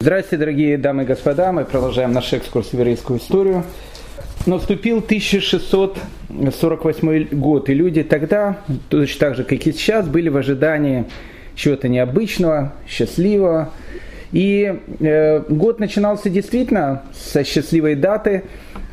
Здравствуйте, дорогие дамы и господа. Мы продолжаем наш экскурс в еврейскую историю. Наступил 1648 год, и люди тогда, точно так же, как и сейчас, были в ожидании чего-то необычного, счастливого. И э, год начинался действительно со счастливой даты.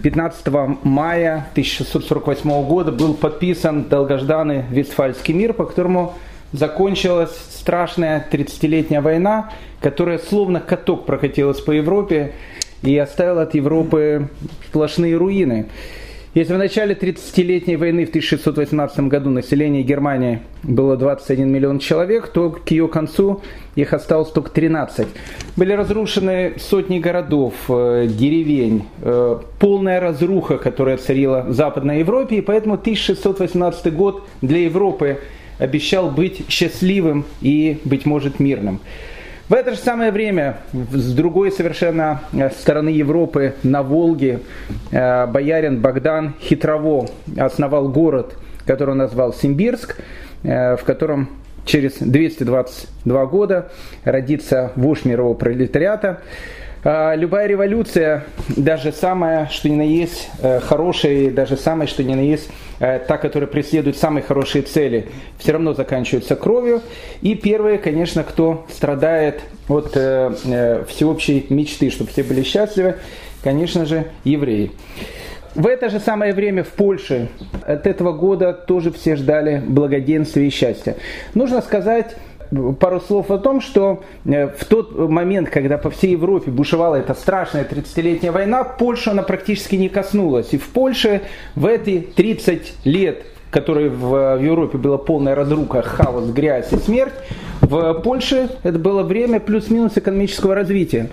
15 мая 1648 года был подписан долгожданный Вестфальский мир, по которому закончилась страшная 30-летняя война, которая словно каток прокатилась по Европе и оставила от Европы сплошные руины. Если в начале 30-летней войны в 1618 году население Германии было 21 миллион человек, то к ее концу их осталось только 13. Были разрушены сотни городов, э, деревень, э, полная разруха, которая царила в Западной Европе, и поэтому 1618 год для Европы обещал быть счастливым и, быть может, мирным. В это же самое время с другой совершенно э, стороны Европы, на Волге, э, боярин Богдан Хитрово основал город, который он назвал Симбирск, э, в котором через 222 года родится вождь мирового пролетариата. А, любая революция, даже самая, что ни на есть, э, хорошая, даже самая, что ни на есть, э, та, которая преследует самые хорошие цели, все равно заканчивается кровью. И первые, конечно, кто страдает от э, всеобщей мечты, чтобы все были счастливы, конечно же, евреи. В это же самое время в Польше от этого года тоже все ждали благоденствия и счастья. Нужно сказать, пару слов о том, что э, в тот момент, когда по всей Европе бушевала эта страшная 30-летняя война, Польша она практически не коснулась. И в Польше в эти 30 лет, которые в Европе была полная разруха, хаос, грязь и смерть, в Польше это было время плюс-минус экономического развития.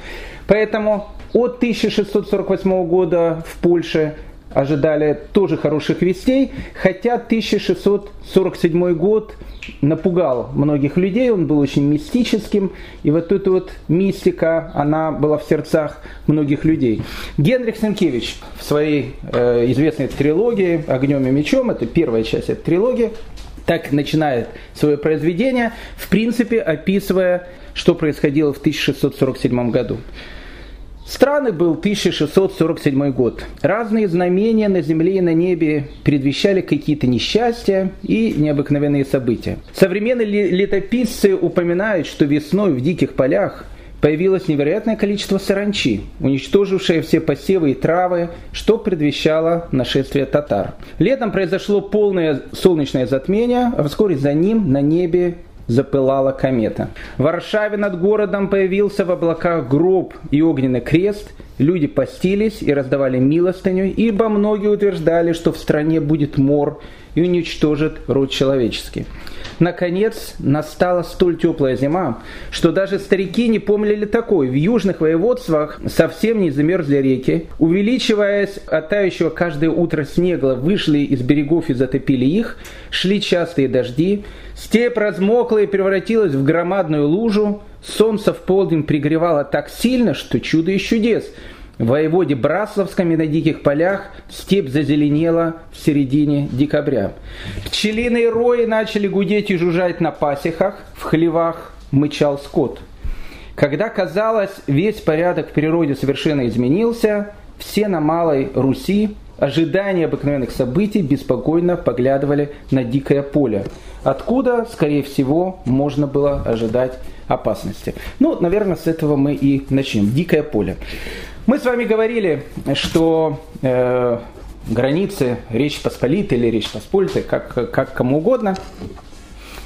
Поэтому от 1648 года в Польше ожидали тоже хороших вестей, хотя 1647 год напугал многих людей, он был очень мистическим, и вот эта вот мистика, она была в сердцах многих людей. Генрих Сенкевич в своей э, известной трилогии «Огнем и мечом», это первая часть этой трилогии, так начинает свое произведение, в принципе описывая, что происходило в 1647 году. Страны был 1647 год. Разные знамения на земле и на небе предвещали какие-то несчастья и необыкновенные события. Современные летописцы упоминают, что весной в диких полях появилось невероятное количество саранчи, уничтожившее все посевы и травы, что предвещало нашествие татар. Летом произошло полное солнечное затмение, а вскоре за ним на небе запылала комета. В Варшаве над городом появился в облаках гроб и огненный крест. Люди постились и раздавали милостыню, ибо многие утверждали, что в стране будет мор и уничтожит род человеческий. Наконец, настала столь теплая зима, что даже старики не помнили такой. В южных воеводствах совсем не замерзли реки. Увеличиваясь от тающего каждое утро снега, вышли из берегов и затопили их. Шли частые дожди. Степь размокла и превратилась в громадную лужу. Солнце в полдень пригревало так сильно, что чудо из чудес – воеводе Брасловском и на диких полях степь зазеленела в середине декабря. Пчелиные рои начали гудеть и жужжать на пасехах, в хлевах мычал скот. Когда, казалось, весь порядок в природе совершенно изменился, все на Малой Руси, ожидания обыкновенных событий, беспокойно поглядывали на дикое поле, откуда, скорее всего, можно было ожидать опасности. Ну, наверное, с этого мы и начнем. Дикое поле. Мы с вами говорили, что э, границы Речь Посполитой или Речь Посполитой, как, как кому угодно,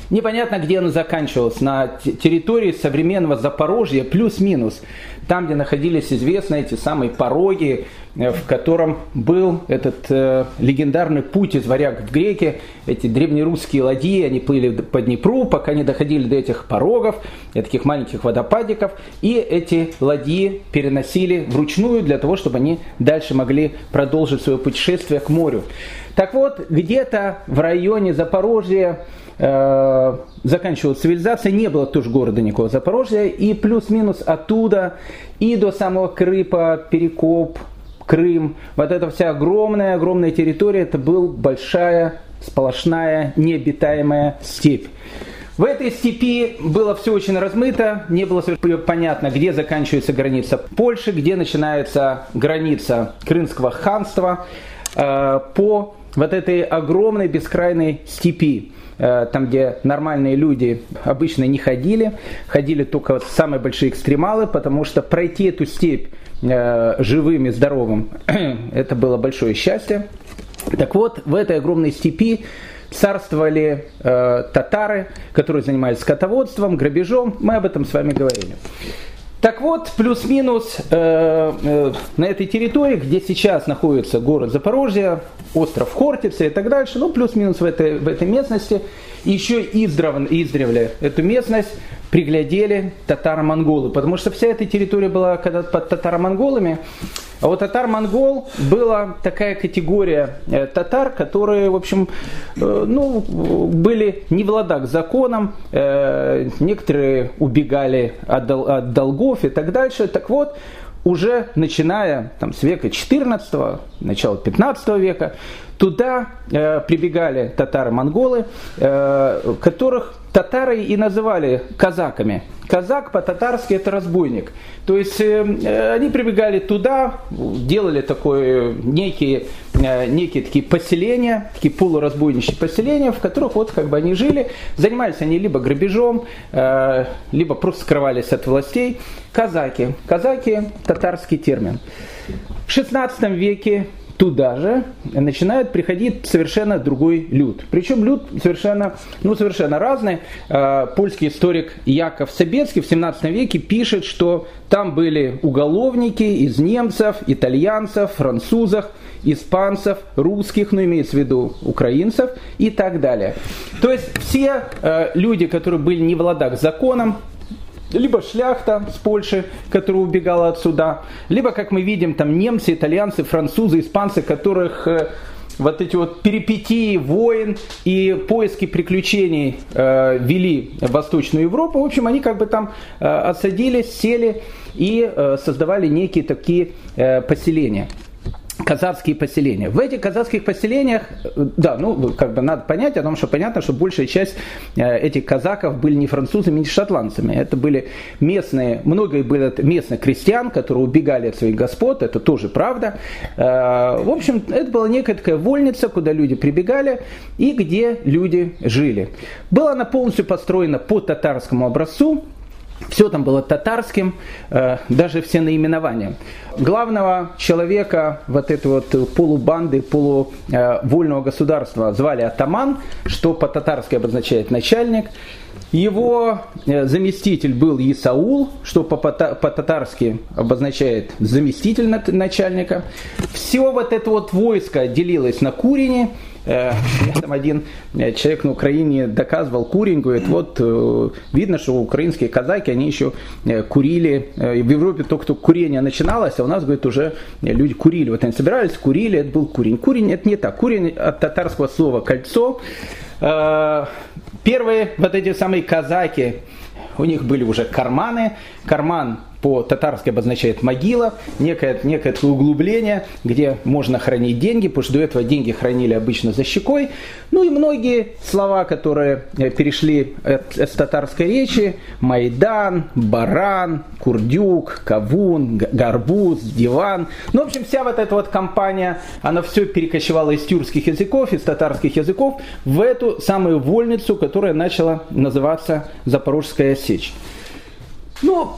непонятно, где она заканчивалась, на территории современного Запорожья плюс-минус там, где находились известные эти самые пороги, э, в котором был этот э, легендарный путь из варяг в греки, эти древнерусские ладьи, они плыли по Днепру, пока не доходили до этих порогов, таких маленьких водопадиков, и эти ладьи переносили вручную для того, чтобы они дальше могли продолжить свое путешествие к морю. Так вот, где-то в районе Запорожья э, заканчивалась цивилизация, не было тоже города никакого Запорожья, и плюс-минус оттуда и до самого Крыпа, Перекоп, Крым, вот эта вся огромная-огромная территория, это была большая, сплошная, необитаемая степь. В этой степи было все очень размыто, не было понятно, где заканчивается граница Польши, где начинается граница Крымского ханства э, по вот этой огромной бескрайной степи. Э, там, где нормальные люди обычно не ходили, ходили только самые большие экстремалы, потому что пройти эту степь э, живым и здоровым, это было большое счастье. Так вот, в этой огромной степи царствовали э, татары, которые занимались скотоводством, грабежом. Мы об этом с вами говорили. Так вот, плюс-минус э, э, на этой территории, где сейчас находится город Запорожье, остров Хортица и так дальше, ну плюс-минус в этой, в этой местности, еще издревле, эту местность приглядели татаро-монголы, потому что вся эта территория была когда под татаро-монголами, а вот татар-монгол была такая категория э, татар, которые, в общем, э, ну, были не в ладах с законом, э, некоторые убегали от, дол- от долгов и так дальше. Так вот, уже начиная там, с века 14 начала 15 века, туда прибегали татары-монголы, которых татары и называли казаками. Казак по-татарски это разбойник. То есть э, они прибегали туда, делали такое некие, э, некие такие поселения, такие полуразбойничьи поселения, в которых вот как бы они жили. Занимались они либо грабежом, э, либо просто скрывались от властей. Казаки. Казаки – татарский термин. В 16 веке туда же начинает приходить совершенно другой люд. Причем люд совершенно, ну, совершенно разный. А, польский историк Яков Собецкий в 17 веке пишет, что там были уголовники из немцев, итальянцев, французов, испанцев, русских, ну имеется в виду украинцев и так далее. То есть все э, люди, которые были не в ладах с законом, либо шляхта с Польши, которая убегала отсюда, либо, как мы видим, там немцы, итальянцы, французы, испанцы, которых э, вот эти вот перипетии войн и поиски приключений э, вели в Восточную Европу. В общем, они как бы там э, отсадились, сели и э, создавали некие такие э, поселения казацкие поселения. В этих казацких поселениях, э, да, ну, как бы надо понять о том, что понятно, что большая часть э, этих казаков были не французами, не шотландцами. Это были местные, многие были местных крестьян, которые убегали от своих господ, это тоже правда. Э, в общем, это была некая такая вольница, куда люди прибегали и где люди жили. Была она полностью построена по татарскому образцу, все там было татарским, э, даже все наименования. Главного человека вот этой вот полубанды, полувольного государства звали Атаман, что по-татарски обозначает начальник. Его э, заместитель был Исаул, что по-татарски обозначает заместитель начальника. Все вот это вот войско делилось на курени, Э, там один э, человек на Украине доказывал курень, говорит, вот э, видно, что украинские казаки, они еще курили, в Европе только курение начиналось, а у нас, говорит, уже люди курили. Вот они собирались, курили, это был курень. Курень это не так. Курень от татарского слова кольцо. Первые вот эти самые казаки, у них были уже карманы. Карман по-татарски обозначает могила, некое, некое углубление, где можно хранить деньги, потому что до этого деньги хранили обычно за щекой. Ну и многие слова, которые э, перешли с татарской речи, Майдан, Баран, Курдюк, Кавун, Гарбуз, Диван. Ну, в общем, вся вот эта вот компания, она все перекочевала из тюркских языков, из татарских языков в эту самую вольницу, которая начала называться Запорожская сечь. Ну,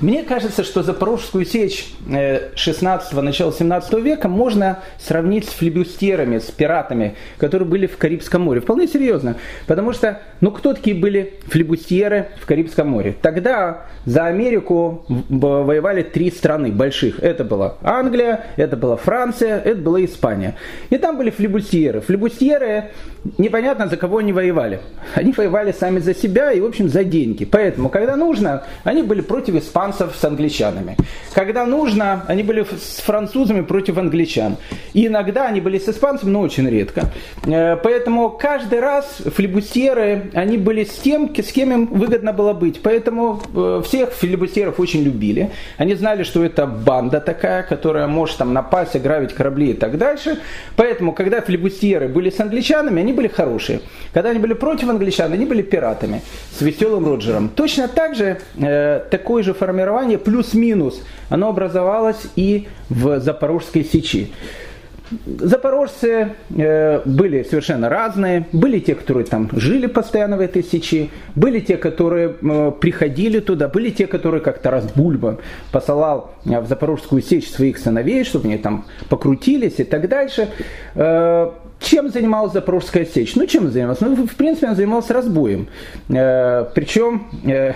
мне кажется, что Запорожскую сечь 16-го, э, начала 17 века можно сравнить с флебустерами, с пиратами, которые были в Карибском море. Вполне серьезно. Потому что, ну, кто такие были флебустеры в Карибском море? Тогда за Америку воевали три страны больших. Это была Англия, это была Франция, это была Испания. И там были флебустеры. Флебустеры, непонятно за кого они воевали. Они воевали сами за себя и, в общем, за деньги. Поэтому, когда нужно, они Они были против испанцев с англичанами. Когда нужно, они были с французами против англичан. И иногда они были с испанцами, но очень редко. Э, поэтому каждый раз флебустеры, они были с тем, с кем им выгодно было быть. Поэтому э, всех флебустеров очень любили. Они знали, что это банда такая, которая может там напасть, ограбить корабли и так дальше. Поэтому, когда флебустеры были с англичанами, они были хорошие. Когда они были против англичан, они были пиратами с веселым Роджером. Точно так же, э, такое же формирование, плюс-минус, оно образовалось и в Запорожской сечи. Запорожцы э, были совершенно разные. Были те, которые там жили постоянно в этой сечи, были те, которые э, приходили туда, были те, которые как-то раз Бульба посылал э, в Запорожскую сечь своих сыновей, чтобы они там покрутились и так дальше. Э, чем занималась Запорожская сечь? Ну, чем занималась? Ну, в принципе, она занималась разбоем. Э, причем э,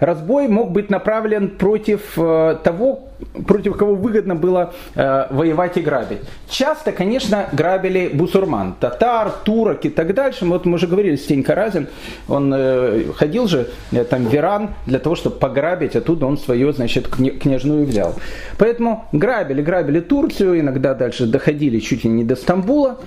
разбой мог быть направлен против э, того, против кого выгодно было э, воевать и грабить. Часто, конечно, грабили бусурман, татар, турок и так дальше. Вот мы уже говорили, Стенька Разин, он э, ходил же там в Иран для того, чтобы пограбить, оттуда он свою, значит, княжную взял. Поэтому грабили, грабили Турцию, иногда дальше доходили чуть ли не до Стамбула.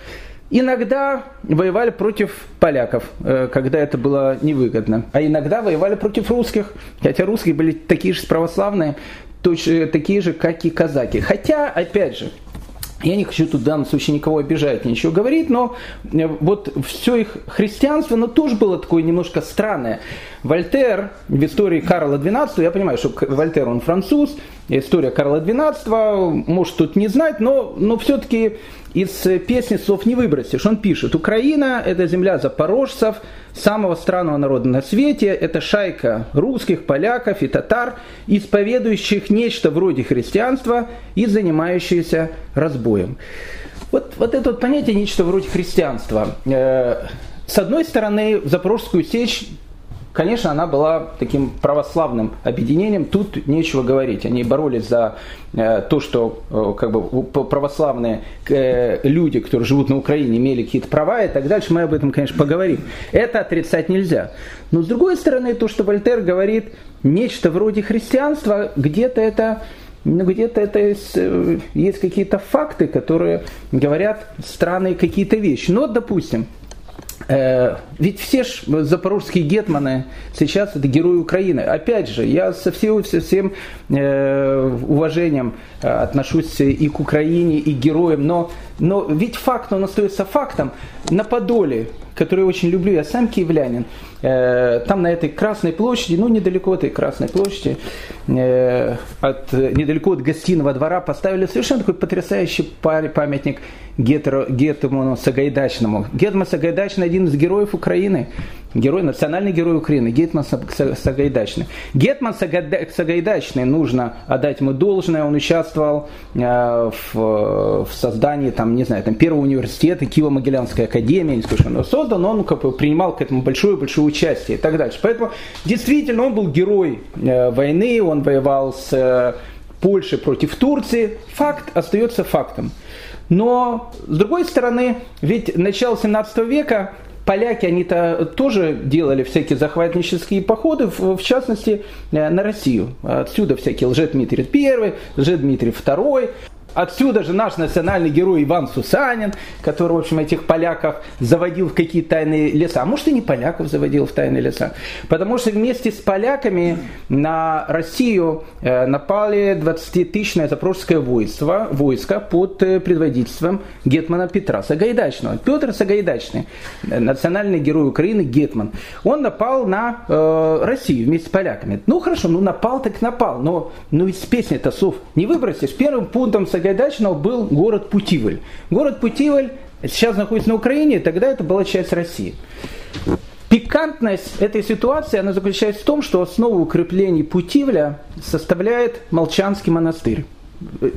Иногда воевали против поляков, э, когда это было невыгодно. А иногда воевали против русских, хотя русские были такие же православные, такие же, как и казаки. Хотя, опять же, я не хочу тут в данном случае никого обижать, ничего говорить, но э, вот все их христианство, оно тоже было такое немножко странное. Вольтер в истории Карла XII, я понимаю, что Вольтер он француз, история Карла XII, может тут не знать, но, но все-таки из песни слов не выбросишь. Он пишет, Украина – это земля запорожцев, самого странного народа на свете, это шайка русских, поляков и татар, исповедующих нечто вроде христианства и занимающиеся разбоем. Вот, вот это вот понятие нечто вроде христианства. Э, с одной стороны, Запорожскую сечь Конечно, она была таким православным объединением, тут нечего говорить. Они боролись за э, то, что э, как бы, православные э, люди, которые живут на Украине, имели какие-то права и так дальше. Мы об этом, конечно, поговорим. Это отрицать нельзя. Но с другой стороны, то, что Вольтер говорит, нечто вроде христианства, где-то это ну, где-то это есть, есть какие-то факты, которые говорят странные какие-то вещи. Но, допустим, ведь все ж запорожские гетманы сейчас это герои Украины. Опять же, я со всем, со всем э, уважением э, отношусь и к Украине, и к героям, но, но ведь факт, он остается фактом. На Подоле который я очень люблю, я сам киевлянин, э, там на этой Красной площади, ну недалеко от этой Красной площади, э, от, недалеко от гостиного двора поставили совершенно такой потрясающий памятник Гетману Сагайдачному. Гетман Сагайдачный один из героев Украины, герой, национальный герой Украины, Гетман Сагайдачный. Гетман Сагайдачный, нужно отдать ему должное, он участвовал э, в, в создании, там, не знаю, там, первого университета, Киево-Могилянской академии, не скажу, но создан, он как бы, принимал к этому большое-большое участие и так дальше. Поэтому действительно он был герой э, войны, он воевал с э, Польшей против Турции. Факт остается фактом. Но, с другой стороны, ведь начало 17 века поляки, они-то тоже делали всякие захватнические походы, в, частности, э, на Россию. Отсюда всякие Лжедмитрий I, Лжедмитрий II. Отсюда же наш национальный герой Иван Сусанин, который, в общем, этих поляков заводил в какие-то тайные леса. А может и не поляков заводил в тайные леса. Потому что вместе с поляками на Россию э, напали 20-тысячное запорожское войско, войско под э, предводительством Гетмана Петра Сагайдачного. Петр Сагайдачный, э, национальный герой Украины, Гетман. Он напал на э, Россию вместе с поляками. Ну хорошо, ну напал так напал, но, но ведь с песни-то сов не выбросишь. Первым пунктом Сагайдачного Сагайдачного был город Путивль. Город Путивль сейчас находится на Украине, тогда это была часть России. Пикантность этой ситуации она заключается в том, что основу укреплений Путивля составляет Молчанский монастырь.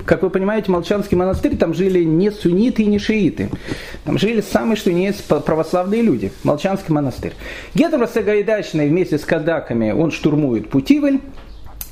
Как вы понимаете, Молчанский монастырь, там жили не сунниты и не шииты. Там жили самые, что не есть, православные люди. Молчанский монастырь. Гетман Сагайдачный вместе с казаками, он штурмует Путивль,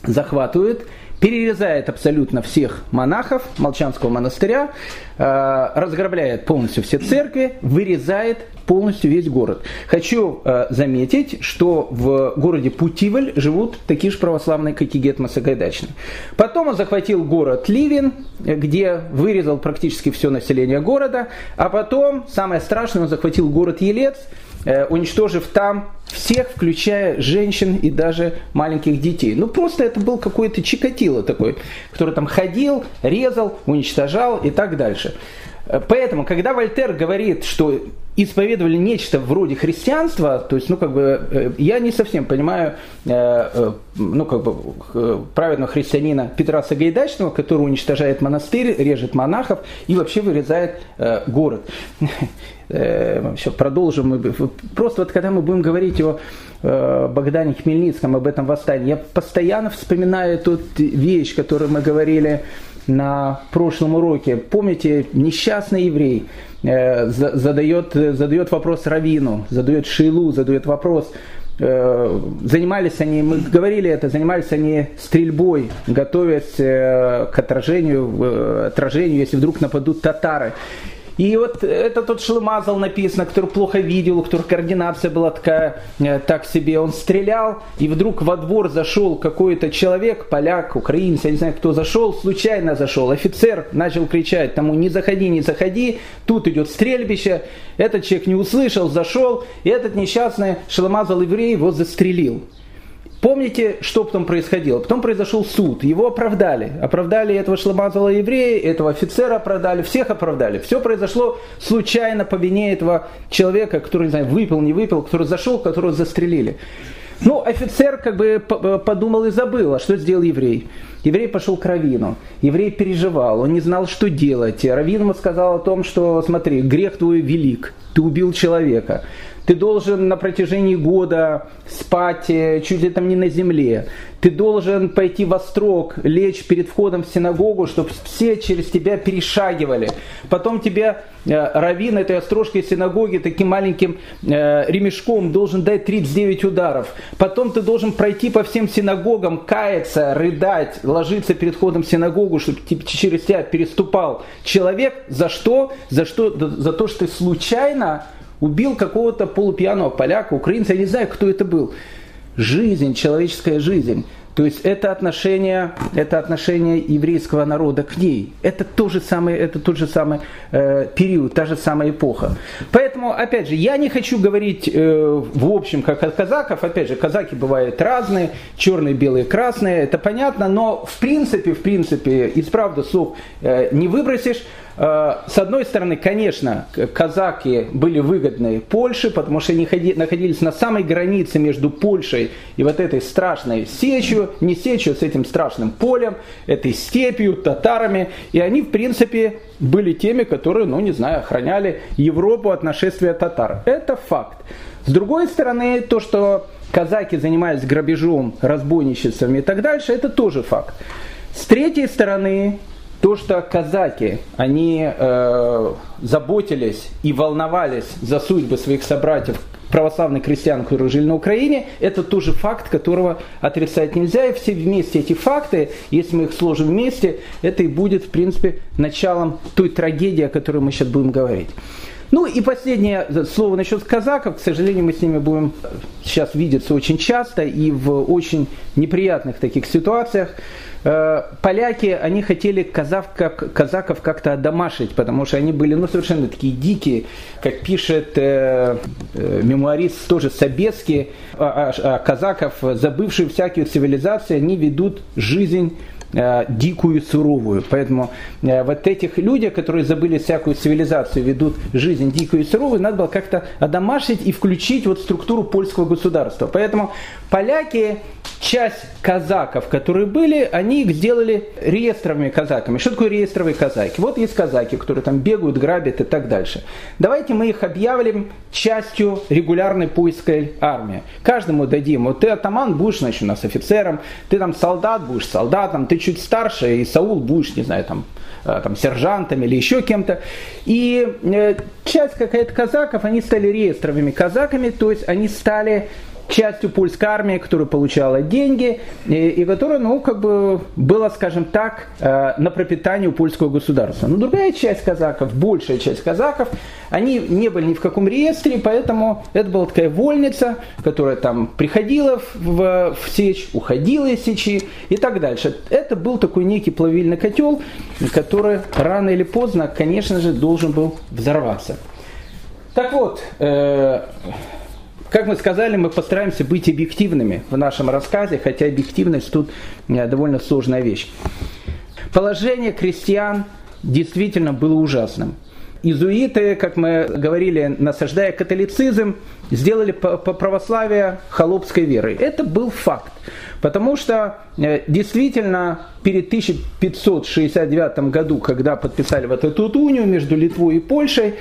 захватывает перерезает абсолютно всех монахов Молчанского монастыря, э, разграбляет полностью все церкви, вырезает полностью весь город. Хочу э, заметить, что в городе Путивль живут такие же православные, как и Гетма Сагайдачный. Потом он захватил город Ливен, где вырезал практически все население города, а потом, самое страшное, он захватил город Елец, уничтожив там всех, включая женщин и даже маленьких детей. Ну, просто это был какой-то чикатило такой, который там ходил, резал, уничтожал и так дальше. Э, поэтому, когда Вольтер говорит, что исповедовали нечто вроде христианства, то есть, ну, как бы, э, я не совсем понимаю, ну, как бы, праведного христианина Петра Сагайдачного, который уничтожает монастырь, режет монахов и вообще вырезает город. Еще продолжим. Просто вот когда мы будем говорить о Богдане Хмельницком, об этом восстании, я постоянно вспоминаю эту вещь, которую мы говорили на прошлом уроке. Помните, несчастный еврей э, задает, задает вопрос Равину, задает Шейлу, задает вопрос, э, занимались они, мы говорили это, занимались они стрельбой, готовясь э, к отражению, отражению, если вдруг нападут татары. И вот это тот шлемазал написано, который плохо видел, у которого координация была такая, э, так себе. Он стрелял, и вдруг во двор зашел какой-то человек, поляк, украинец, я не знаю, кто зашел, случайно зашел. Офицер начал кричать тому, не заходи, не заходи, тут идет стрельбище. Этот человек не услышал, зашел, и этот несчастный шлемазал еврей его застрелил. Помните, что потом происходило? Потом произошел суд, его оправдали. Оправдали этого шломазала еврея, этого офицера оправдали, всех оправдали. Все произошло случайно по вине этого человека, который, не знаю, выпил, не выпил, который зашел, которого застрелили. Ну, офицер как бы подумал и забыл, а что сделал еврей? Еврей пошел к Равину. Еврей переживал, он не знал, что делать. Равин ему сказал о том, что, смотри, грех твой велик, ты убил человека ты должен на протяжении года спать э, чуть ли там не на земле, ты должен пойти во строк, лечь перед входом в синагогу, чтобы все через тебя перешагивали. Потом тебя э, раввин этой острожкой синагоги таким маленьким э, ремешком должен дать 39 ударов. Потом ты должен пройти по всем синагогам, каяться, рыдать, ложиться перед входом в синагогу, чтобы через тебя переступал человек. За что? За, что? За то, что ты случайно убил какого-то полупьяного поляка, украинца, я не знаю, кто это был. Жизнь, человеческая жизнь. То есть это отношение, это отношение еврейского народа к ней. Это, то же самое, это тот же самый э, период, та же самая эпоха. Поэтому, опять же, я не хочу говорить э, в общем, как от казаков. Опять же, казаки бывают разные, черные, белые, красные, это понятно. Но в принципе, в принципе, из правды слов э, не выбросишь. Э, с одной стороны, конечно, казаки были выгодны Польше, потому что они находились на самой границе между Польшей и вот этой страшной сечью, не сечью, а с этим страшным полем, этой степью, татарами. И они, в принципе, были теми, которые, ну не знаю, охраняли Европу от нашествия татар. Это факт. С другой стороны, то, что казаки занимались грабежом, разбойничеством и так дальше, это тоже факт. С третьей стороны, то, что казаки, они э, заботились и волновались за судьбы своих собратьев, православных крестьян, которые жили на Украине, это тоже факт, которого отрицать нельзя. И все вместе эти факты, если мы их сложим вместе, это и будет, в принципе, началом той трагедии, о которой мы сейчас будем говорить. Ну и последнее слово насчет казаков. К сожалению, мы с ними будем сейчас видеться очень часто и в очень неприятных таких ситуациях. Э, поляки, они хотели казаков, казаков как-то одомашить, потому что они были ну, совершенно такие дикие, как пишет э, э, мемуарист тоже Собецкий, а, а, а казаков, забывшие всякие цивилизации, они ведут жизнь Э, дикую, суровую. Поэтому э, вот этих людей, которые забыли всякую цивилизацию, ведут жизнь дикую и суровую, надо было как-то одомашить и включить вот структуру польского государства. Поэтому поляки, часть казаков, которые были, они их сделали реестровыми казаками. Что такое реестровые казаки? Вот есть казаки, которые там бегают, грабят и так дальше. Давайте мы их объявим частью регулярной польской армии. Каждому дадим, вот ты атаман будешь, значит, у нас офицером, ты там солдат будешь солдатом, ты чуть старше, и Саул будешь, не знаю, там, э, там сержантом или еще кем-то. И э, часть какая-то казаков, они стали реестровыми казаками, то есть они стали частью польской армии, которая получала деньги и, и которая, ну, как бы была, скажем так, э, на пропитание у польского государства. Но другая часть казаков, большая часть казаков, они не были ни в каком реестре, поэтому это была такая вольница, которая там приходила в, в сечь, уходила из сечи и так дальше. Это был такой некий плавильный котел, который рано или поздно, конечно же, должен был взорваться. Так вот, э, как мы сказали, мы постараемся быть объективными в нашем рассказе, хотя объективность тут э, довольно сложная вещь. Положение крестьян действительно было ужасным. Изуиты, как мы говорили, насаждая католицизм, сделали православие холопской верой. Это был факт. Потому что э, действительно перед 1569 году, когда подписали вот эту унию между Литвой и Польшей,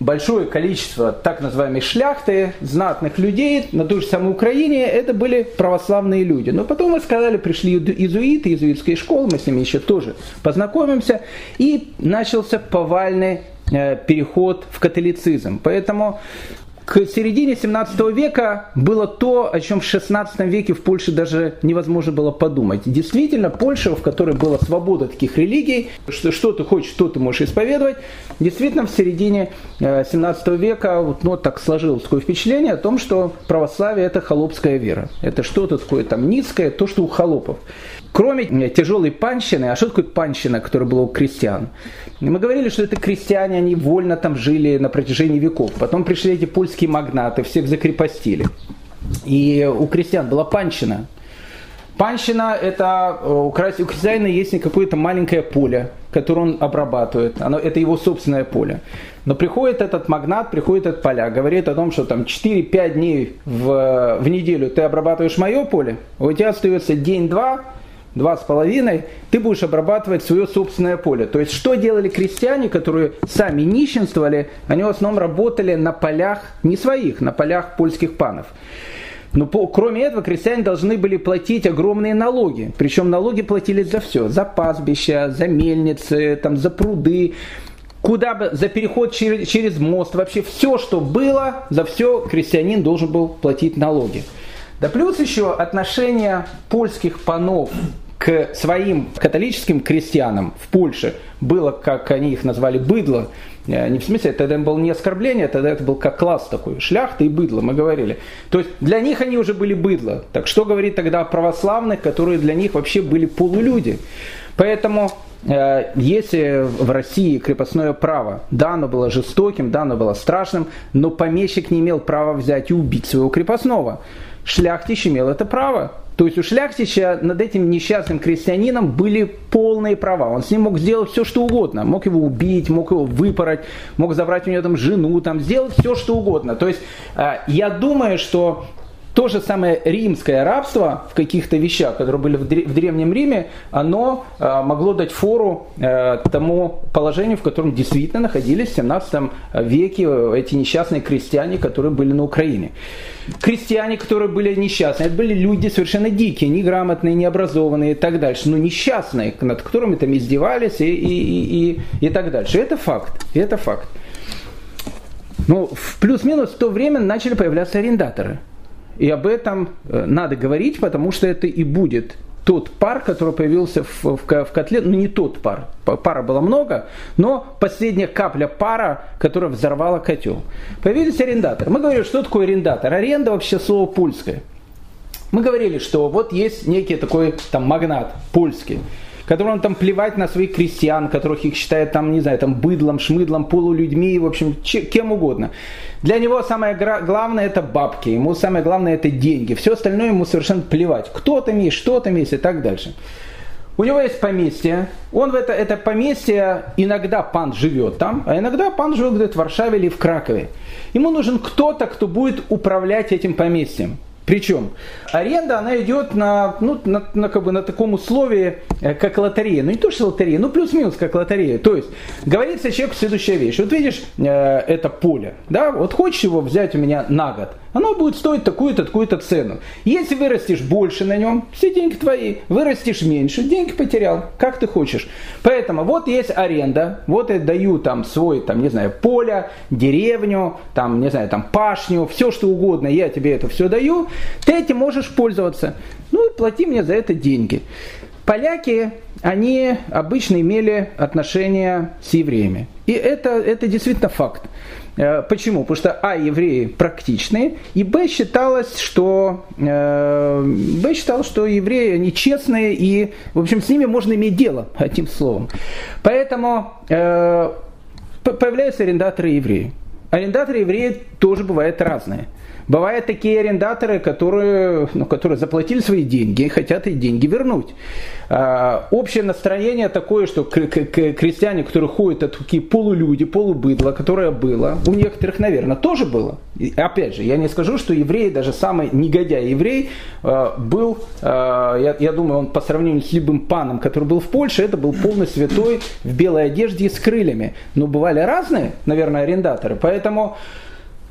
большое количество так называемой шляхты, знатных людей на той же самой Украине, это были православные люди. Но потом мы сказали, пришли иезуиты, иезуитские школы, мы с ними еще тоже познакомимся, и начался повальный э, переход в католицизм. Поэтому к середине 17 века было то, о чем в 16 веке в Польше даже невозможно было подумать. Действительно, Польша, в которой была свобода таких религий, что, что ты хочешь, что ты можешь исповедовать, действительно в середине 17 э, века вот, ну, так сложилось такое впечатление о том, что православие это холопская вера. Это что-то такое там низкое, то, что у холопов. Кроме э, тяжелой панщины, а что такое панщина, которая была у крестьян? Мы говорили, что это крестьяне, они вольно там жили на протяжении веков. Потом пришли эти польские магнаты, всех закрепостили. И у крестьян была панщина. Панщина – это э, у крестьянина есть какое-то маленькое поле, которое он обрабатывает. Оно, это его собственное поле. Но приходит этот магнат, приходит этот поля, говорит о том, что там 4-5 дней в, в неделю ты обрабатываешь мое поле, у тебя остается день-два, два с половиной, ты будешь обрабатывать свое собственное поле. То есть, что делали крестьяне, которые сами нищенствовали, они в основном работали на полях не своих, на полях польских панов. Но по, кроме этого, крестьяне должны были платить огромные налоги. Причем налоги платились за все. За пастбища, за мельницы, там, за пруды, куда бы, за переход через, через мост. Вообще все, что было, за все крестьянин должен был платить налоги. Да плюс еще отношение польских панов к своим католическим крестьянам в Польше было, как они их назвали, быдло. Э, не в смысле, это было не оскорбление, тогда это был как класс такой, шляхта и быдло, мы говорили. То есть для них они уже были быдло. Так что говорить тогда о православных, которые для них вообще были полулюди. Поэтому э, если в России крепостное право, да, оно было жестоким, да, оно было страшным, но помещик не имел права взять и убить своего крепостного. Шляхтич имел это право. То есть у Шляхтича над этим несчастным крестьянином были полные права. Он с ним мог сделать все, что угодно. Мог его убить, мог его выпороть, мог забрать у него там жену, там, сделать все, что угодно. То есть э, я думаю, что то же самое римское рабство в каких-то вещах, которые были в Древнем Риме, оно э, могло дать фору э, тому положению, в котором действительно находились в 17 веке эти несчастные крестьяне, которые были на Украине. Крестьяне, которые были несчастные, это были люди совершенно дикие, неграмотные, необразованные и так дальше, но несчастные, над которыми там издевались и, и, и, и так дальше. Это факт, это факт. Ну, в плюс-минус в то время начали появляться арендаторы – и об этом э, надо говорить, потому что это и будет тот пар, который появился в, в, в котле, ну не тот пар, пара было много, но последняя капля пара, которая взорвала котел. Появились арендаторы. Мы говорили, что такое арендатор? Аренда вообще слово польское. Мы говорили, что вот есть некий такой там магнат польский, которым там плевать на своих крестьян, которых их считают там, не знаю, там быдлом, шмыдлом, полулюдьми, в общем, кем угодно. Для него самое главное это бабки, ему самое главное это деньги, все остальное ему совершенно плевать. Кто там есть, что там есть и так дальше. У него есть поместье, он в это, это поместье, иногда пан живет там, а иногда пан живет где-то в Варшаве или в Кракове. Ему нужен кто-то, кто будет управлять этим поместьем. Причем аренда, она идет на, ну, на, на, как бы на таком условии, э, как лотерея. Ну не то, что лотерея, ну плюс-минус как лотерея. То есть говорится человеку следующая вещь. Вот видишь, э, это поле, да, вот хочешь его взять у меня на год. Оно будет стоить такую-то, такую-то цену. Если вырастешь больше на нем, все деньги твои. Вырастешь меньше, деньги потерял, как ты хочешь. Поэтому вот есть аренда, вот я даю там свой, там, не знаю, поле, деревню, там, не знаю, там, пашню, все что угодно, я тебе это все даю, ты этим можешь пользоваться. Ну и плати мне за это деньги. Поляки, они обычно имели отношения с евреями. И это, это действительно факт. Э, почему? Потому что А, евреи практичные, и Б считалось, что э, Б считал, что евреи они честные, и, в общем, с ними можно иметь дело, одним словом. Поэтому э, появляются арендаторы евреи. Арендаторы евреи тоже бывают разные. Бывают такие арендаторы, которые, ну, которые заплатили свои деньги и хотят эти деньги вернуть. А, общее настроение такое, что крестьяне, которые ходят, это такие полулюди, полубыдло, которое было, у некоторых, наверное, тоже было. И, опять же, я не скажу, что еврей, даже самый негодяй еврей, а, был, а, я, я думаю, он по сравнению с любым паном, который был в Польше, это был полный святой в белой одежде и с крыльями. Но бывали разные, наверное, арендаторы. Поэтому Э,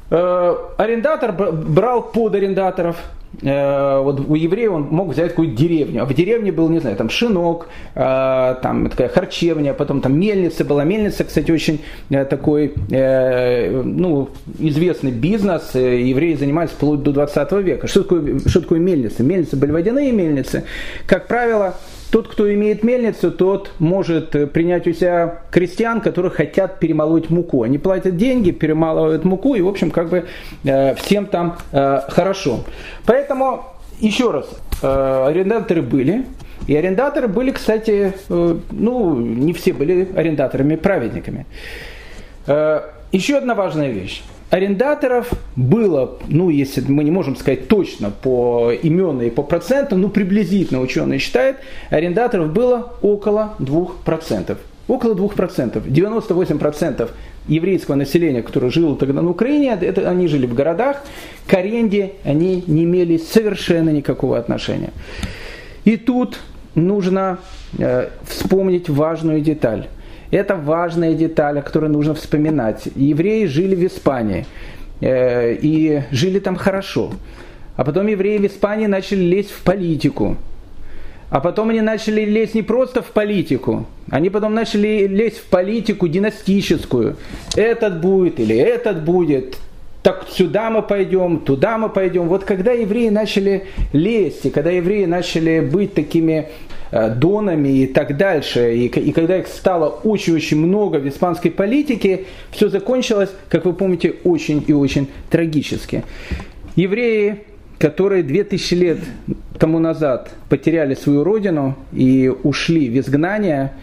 арендатор брал под арендаторов, э, вот у евреев он мог взять какую-то деревню, а в деревне был, не знаю, там шинок, э, там такая харчевня, потом там мельница была. Мельница, кстати, очень такой, ну, известный бизнес, евреи занимались вплоть до 20 века. Что такое, что такое мельница? Мельницы были водяные мельницы. Как правило, тот, кто имеет мельницу, тот может принять у себя крестьян, которые хотят перемолоть муку. Они платят деньги, перемалывают муку, и, в общем, как бы э, всем там э, хорошо. Поэтому, еще раз, э, арендаторы были. И арендаторы были, кстати, ну, не все были арендаторами-праведниками. Еще одна важная вещь арендаторов было, ну, если мы не можем сказать точно по именам и по процентам, ну, приблизительно ученые считают, арендаторов было около 2%. Около 2%. 98% еврейского населения, которое жило тогда на Украине, это, они жили в городах, к аренде они не имели совершенно никакого отношения. И тут нужно э, вспомнить важную деталь. Это важная деталь, о которой нужно вспоминать. Евреи жили в Испании э, и жили там хорошо. А потом евреи в Испании начали лезть в политику. А потом они начали лезть не просто в политику, они потом начали лезть в политику династическую. Этот будет или этот будет, так сюда мы пойдем, туда мы пойдем. Вот когда евреи начали лезть, и когда евреи начали быть такими Э, донами и так дальше. И, и когда их стало очень-очень много в испанской политике, все закончилось, как вы помните, очень и очень трагически. Евреи, которые 2000 лет тому назад потеряли свою родину и ушли в изгнание,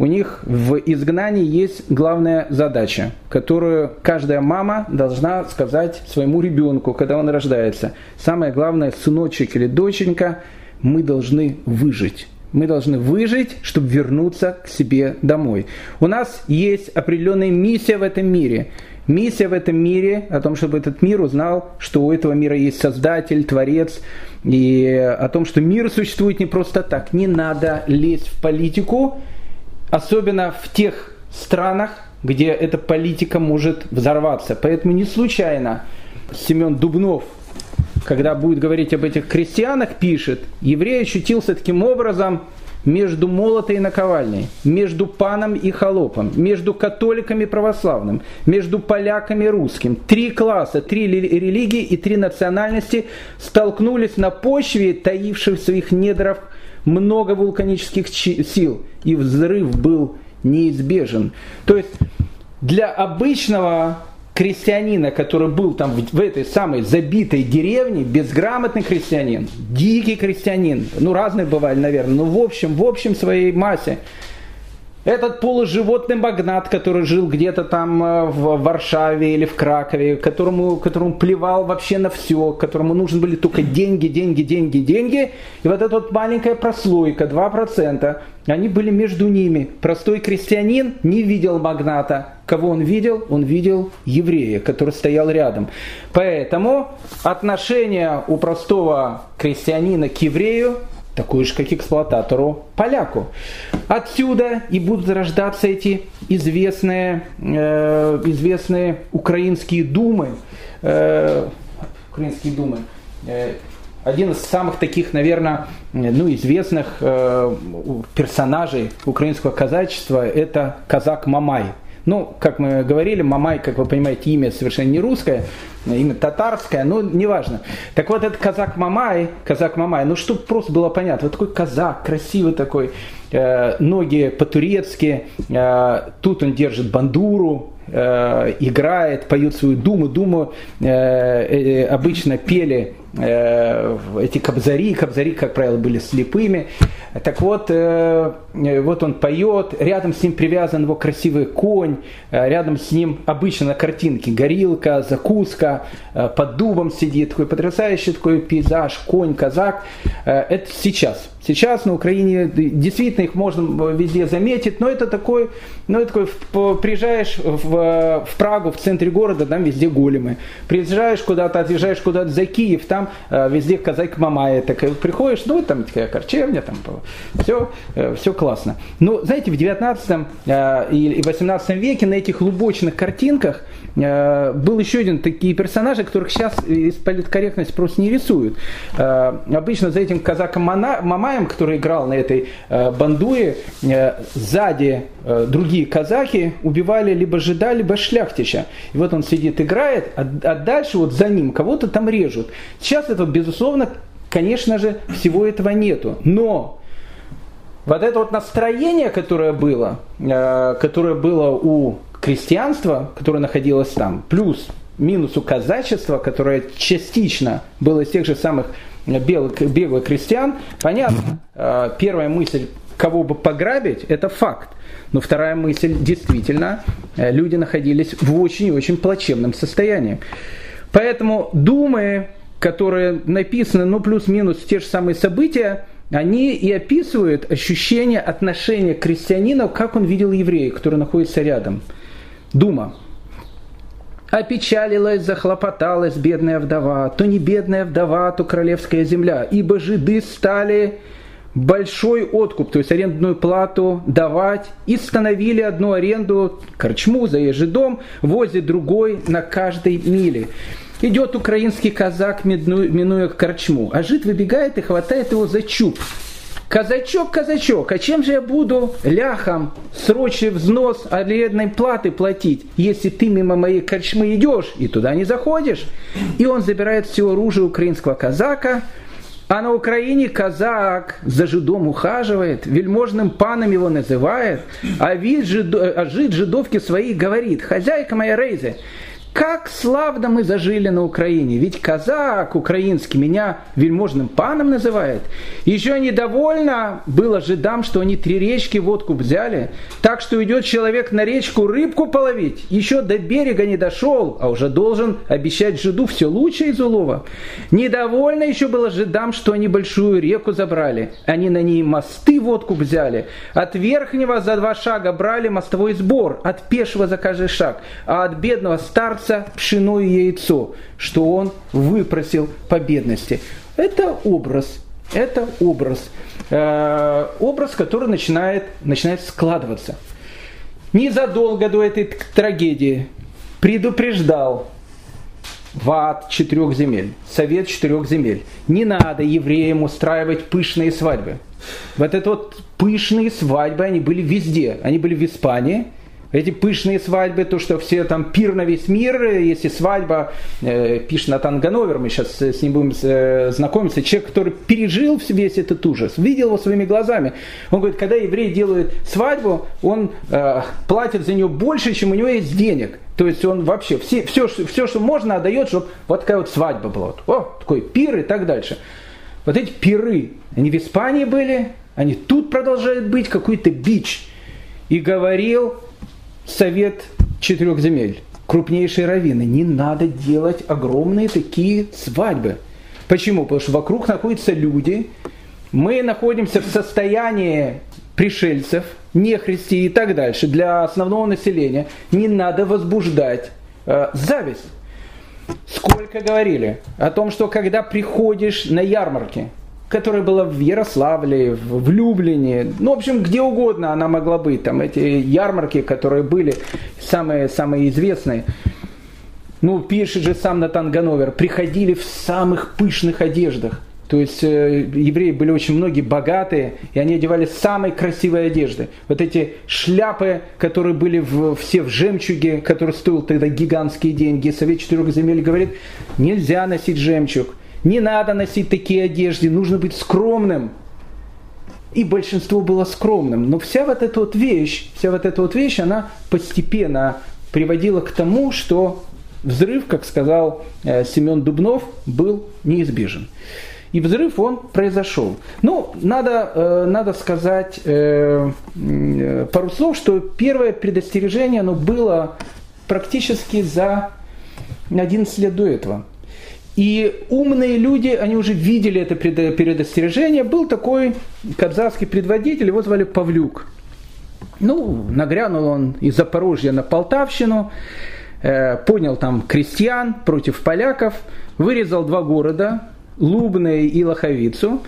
у них в изгнании есть главная задача, которую каждая мама должна сказать своему ребенку, когда он рождается. Самое главное, сыночек или доченька – мы должны выжить. Мы должны выжить, чтобы вернуться к себе домой. У нас есть определенная миссия в этом мире. Миссия в этом мире о том, чтобы этот мир узнал, что у этого мира есть Создатель, Творец, и о том, что мир существует не просто так. Не надо лезть в политику, особенно в тех странах, где эта политика может взорваться. Поэтому не случайно Семен Дубнов когда будет говорить об этих крестьянах, пишет, еврей ощутился таким образом между молотой и наковальней, между паном и холопом, между католиками и православным, между поляками и русским. Три класса, три религии и три национальности столкнулись на почве, таивших в своих недрах много вулканических сил, и взрыв был неизбежен. То есть для обычного крестьянина, который был там в, этой самой забитой деревне, безграмотный крестьянин, дикий крестьянин, ну разные бывали, наверное, но в общем, в общем своей массе, этот полуживотный магнат, который жил где-то там э, в Варшаве или в Кракове, которому, которому плевал вообще на все, которому нужны были только деньги, деньги, деньги, деньги. И вот эта вот маленькая прослойка, 2%, они были между ними. Простой крестьянин не видел магната. Кого он видел? Он видел еврея, который стоял рядом. Поэтому отношение у простого крестьянина к еврею такую же, как эксплуататору поляку. Отсюда и будут рождаться эти известные, э, известные украинские думы. Э, Украинской Думы. Один из самых таких, наверное, ну, известных э, персонажей украинского казачества – это казак Мамай – ну, как мы говорили, Мамай, как вы понимаете, имя совершенно не русское, имя татарское, но неважно. Так вот, этот казак Мамай, казак Мамай, ну, чтобы просто было понятно, вот такой казак, красивый такой, э, ноги по-турецки, э, тут он держит бандуру, э, играет, поет свою думу. Думу э, э, обычно пели эти кобзари. Кобзари, как правило, были слепыми. Так вот, э, вот он поет, рядом с ним привязан его красивый конь, э, рядом с ним обычно на картинке горилка, закуска, э, под дубом сидит, такой потрясающий такой пейзаж, конь, казак. Э, это сейчас. Сейчас на Украине действительно их можно везде заметить, но это такой, ну это такой, приезжаешь в, в Прагу, в центре города, там везде големы. Приезжаешь куда-то, отъезжаешь куда-то за Киев, там э, везде казак Мамая, так приходишь, ну там такая корчевня, там все, э, все классно. Но знаете, в 19 э, и 18 веке на этих лубочных картинках э, был еще один такие персонажи, которых сейчас из политкорректности просто не рисуют. Э, обычно за этим казаком Мамаем, который играл на этой э, бандуе, э, сзади э, другие казахи убивали либо жида, либо шляхтича. И вот он сидит, играет, а, а дальше вот за ним кого-то там режут. Сейчас этого, безусловно, конечно же, всего этого нету. Но вот это вот настроение, которое было, э, которое было у крестьянства, которое находилось там, плюс минус у казачества, которое частично было из тех же самых белых, беглых крестьян, понятно, э, первая мысль, кого бы пограбить, это факт. Но вторая мысль, действительно, э, люди находились в очень-очень плачевном состоянии. Поэтому думы, которые написаны, ну, плюс-минус те же самые события, они и описывают ощущение отношения крестьянина, как он видел еврея, который находится рядом. Дума. Опечалилась, захлопоталась бедная вдова, то не бедная вдова, то королевская земля, ибо жиды стали большой откуп, то есть арендную плату давать, и становили одну аренду, корчму, заезжий дом, возле другой на каждой миле. Идет украинский казак, минуя корчму, а жид выбегает и хватает его за чуб. Казачок, казачок, а чем же я буду ляхом срочный взнос арендной платы платить, если ты мимо моей корчмы идешь и туда не заходишь? И он забирает все оружие украинского казака, а на Украине казак за жидом ухаживает, вельможным паном его называет, а, вид жид, а жид жидовки своей говорит, хозяйка моя Рейзе, как славно мы зажили на Украине. Ведь казак украинский меня вельможным паном называет. Еще недовольно было жидам, что они три речки водку взяли. Так что идет человек на речку рыбку половить. Еще до берега не дошел, а уже должен обещать жиду все лучшее из улова. Недовольно еще было жидам, что они большую реку забрали. Они на ней мосты водку взяли. От верхнего за два шага брали мостовой сбор. От пешего за каждый шаг. А от бедного старца старца пшено и яйцо, что он выпросил по бедности. Это образ, это образ, э, образ, который начинает, начинает складываться. Незадолго до этой трагедии предупреждал ВАД четырех земель, Совет четырех земель. Не надо евреям устраивать пышные свадьбы. Вот это вот пышные свадьбы, они были везде. Они были в Испании, эти пышные свадьбы, то, что все там пир на весь мир, если свадьба, э, пишет Натан Гановер, мы сейчас с ним будем э, знакомиться, человек, который пережил весь этот ужас, видел его своими глазами. Он говорит, когда еврей делает свадьбу, он э, платит за нее больше, чем у него есть денег. То есть он вообще все, все, все что можно, отдает, чтобы вот такая вот свадьба была. О, такой пир и так дальше. Вот эти пиры, они в Испании были, они тут продолжают быть, какой-то бич. И говорил совет четырех земель, крупнейшие раввины, не надо делать огромные такие свадьбы. Почему? Потому что вокруг находятся люди, мы находимся в состоянии пришельцев, нехристи и так дальше, для основного населения, не надо возбуждать э, зависть. Сколько говорили о том, что когда приходишь на ярмарки, которая была в Ярославле, в Люблине, ну, в общем, где угодно она могла быть. Там эти ярмарки, которые были самые, самые известные. ну, пишет же сам Натан Гановер, приходили в самых пышных одеждах. То есть э, евреи были очень многие богатые, и они одевали самые красивые одежды. Вот эти шляпы, которые были в, все в жемчуге, который стоил тогда гигантские деньги. Совет четырех земель говорит, нельзя носить жемчуг, не надо носить такие одежды, нужно быть скромным. И большинство было скромным. Но вся вот эта вот вещь, вся вот эта вот вещь, она постепенно приводила к тому, что взрыв, как сказал э, Семен Дубнов, был неизбежен. И взрыв он произошел. Ну, надо, э, надо сказать э, пару слов, что первое предостережение оно было практически за 11 лет до этого. И умные люди, они уже видели это предостережение. Был такой казахский предводитель, его звали Павлюк. Ну, нагрянул он из Запорожья на Полтавщину, э, понял там крестьян против поляков, вырезал два города, Лубное и Лоховицу,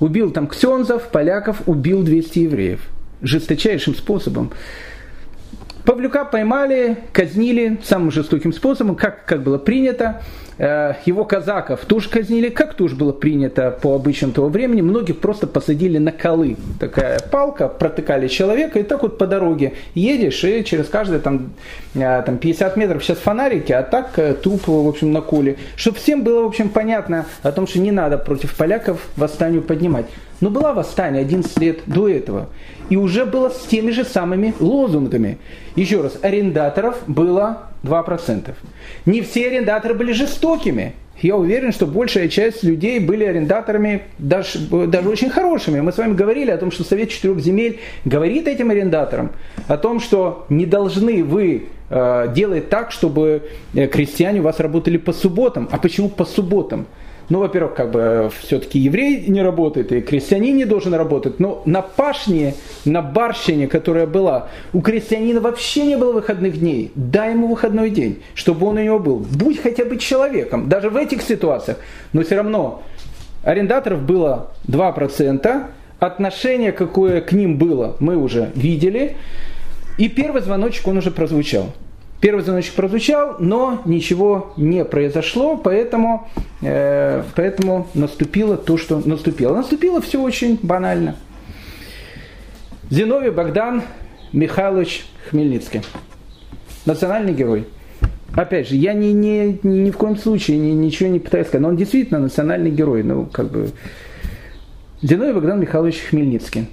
убил там ксензов, поляков, убил 200 евреев. Жесточайшим способом. Павлюка поймали, казнили самым жестоким способом, как, как было принято. Э, его казаков тоже казнили, как тоже было принято по обычаям того времени. Многих просто посадили на колы. Такая палка, протыкали человека, и так вот по дороге едешь, и через каждые там, э, там 50 метров сейчас фонарики, а так э, туп, в общем, на коле. Чтобы всем было, в общем, понятно о том, что не надо против поляков восстанию поднимать. Но была восстание 11 лет до этого. И уже было с теми же самыми лозунгами. Еще раз, арендаторов было 2%. Не все арендаторы были жестокими. Я уверен, что большая часть людей были арендаторами даже, даже очень хорошими. Мы с вами говорили о том, что Совет четырех земель говорит этим арендаторам о том, что не должны вы э, делать так, чтобы э, крестьяне у вас работали по субботам. А почему по субботам? Ну, во-первых, как бы все-таки еврей не работает, и крестьянин не должен работать. Но на пашне, на барщине, которая была, у крестьянина вообще не было выходных дней. Дай ему выходной день, чтобы он у него был. Будь хотя бы человеком, даже в этих ситуациях. Но все равно арендаторов было 2%, отношение, какое к ним было, мы уже видели. И первый звоночек, он уже прозвучал. Первый звоночек прозвучал, но ничего не произошло, поэтому, э, поэтому наступило то, что наступило. Наступило все очень банально. Зиновий Богдан Михайлович Хмельницкий. Национальный герой. Опять же, я ни, ни, ни в коем случае ни, ничего не пытаюсь сказать, но он действительно национальный герой. Ну, как бы... Зиновий Богдан Михайлович Хмельницкий.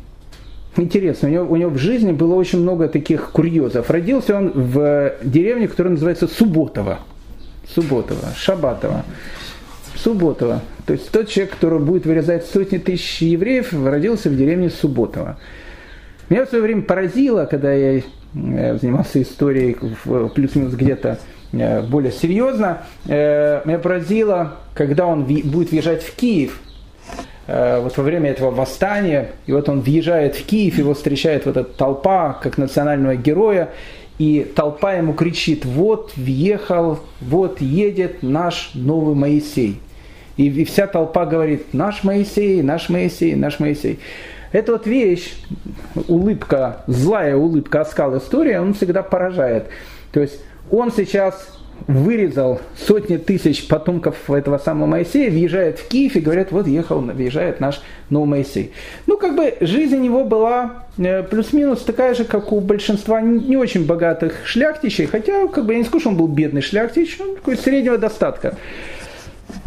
Интересно, у него, у него в жизни было очень много таких курьезов. Родился он в деревне, которая называется Субботово. Субботово, Шабатово. Субботово. То есть тот человек, который будет вырезать сотни тысяч евреев, родился в деревне Субботово. Меня в свое время поразило, когда я э, занимался историей плюс-минус где-то э, более серьезно, э, меня поразило, когда он будет въезжать в Киев – вот во время этого восстания, и вот он въезжает в Киев, его встречает вот эта толпа, как национального героя, и толпа ему кричит, вот въехал, вот едет наш новый Моисей. И, и вся толпа говорит, наш Моисей, наш Моисей, наш Моисей. Эта вот вещь, улыбка, злая улыбка, оскал истории, он всегда поражает. То есть он сейчас вырезал сотни тысяч потомков этого самого Моисея, въезжает в Киев и говорят, вот ехал, въезжает наш новый Моисей. Ну, как бы жизнь у него была э, плюс-минус такая же, как у большинства не очень богатых шляхтичей, хотя, как бы я не скажу, он был бедный шляхтич, он такой среднего достатка.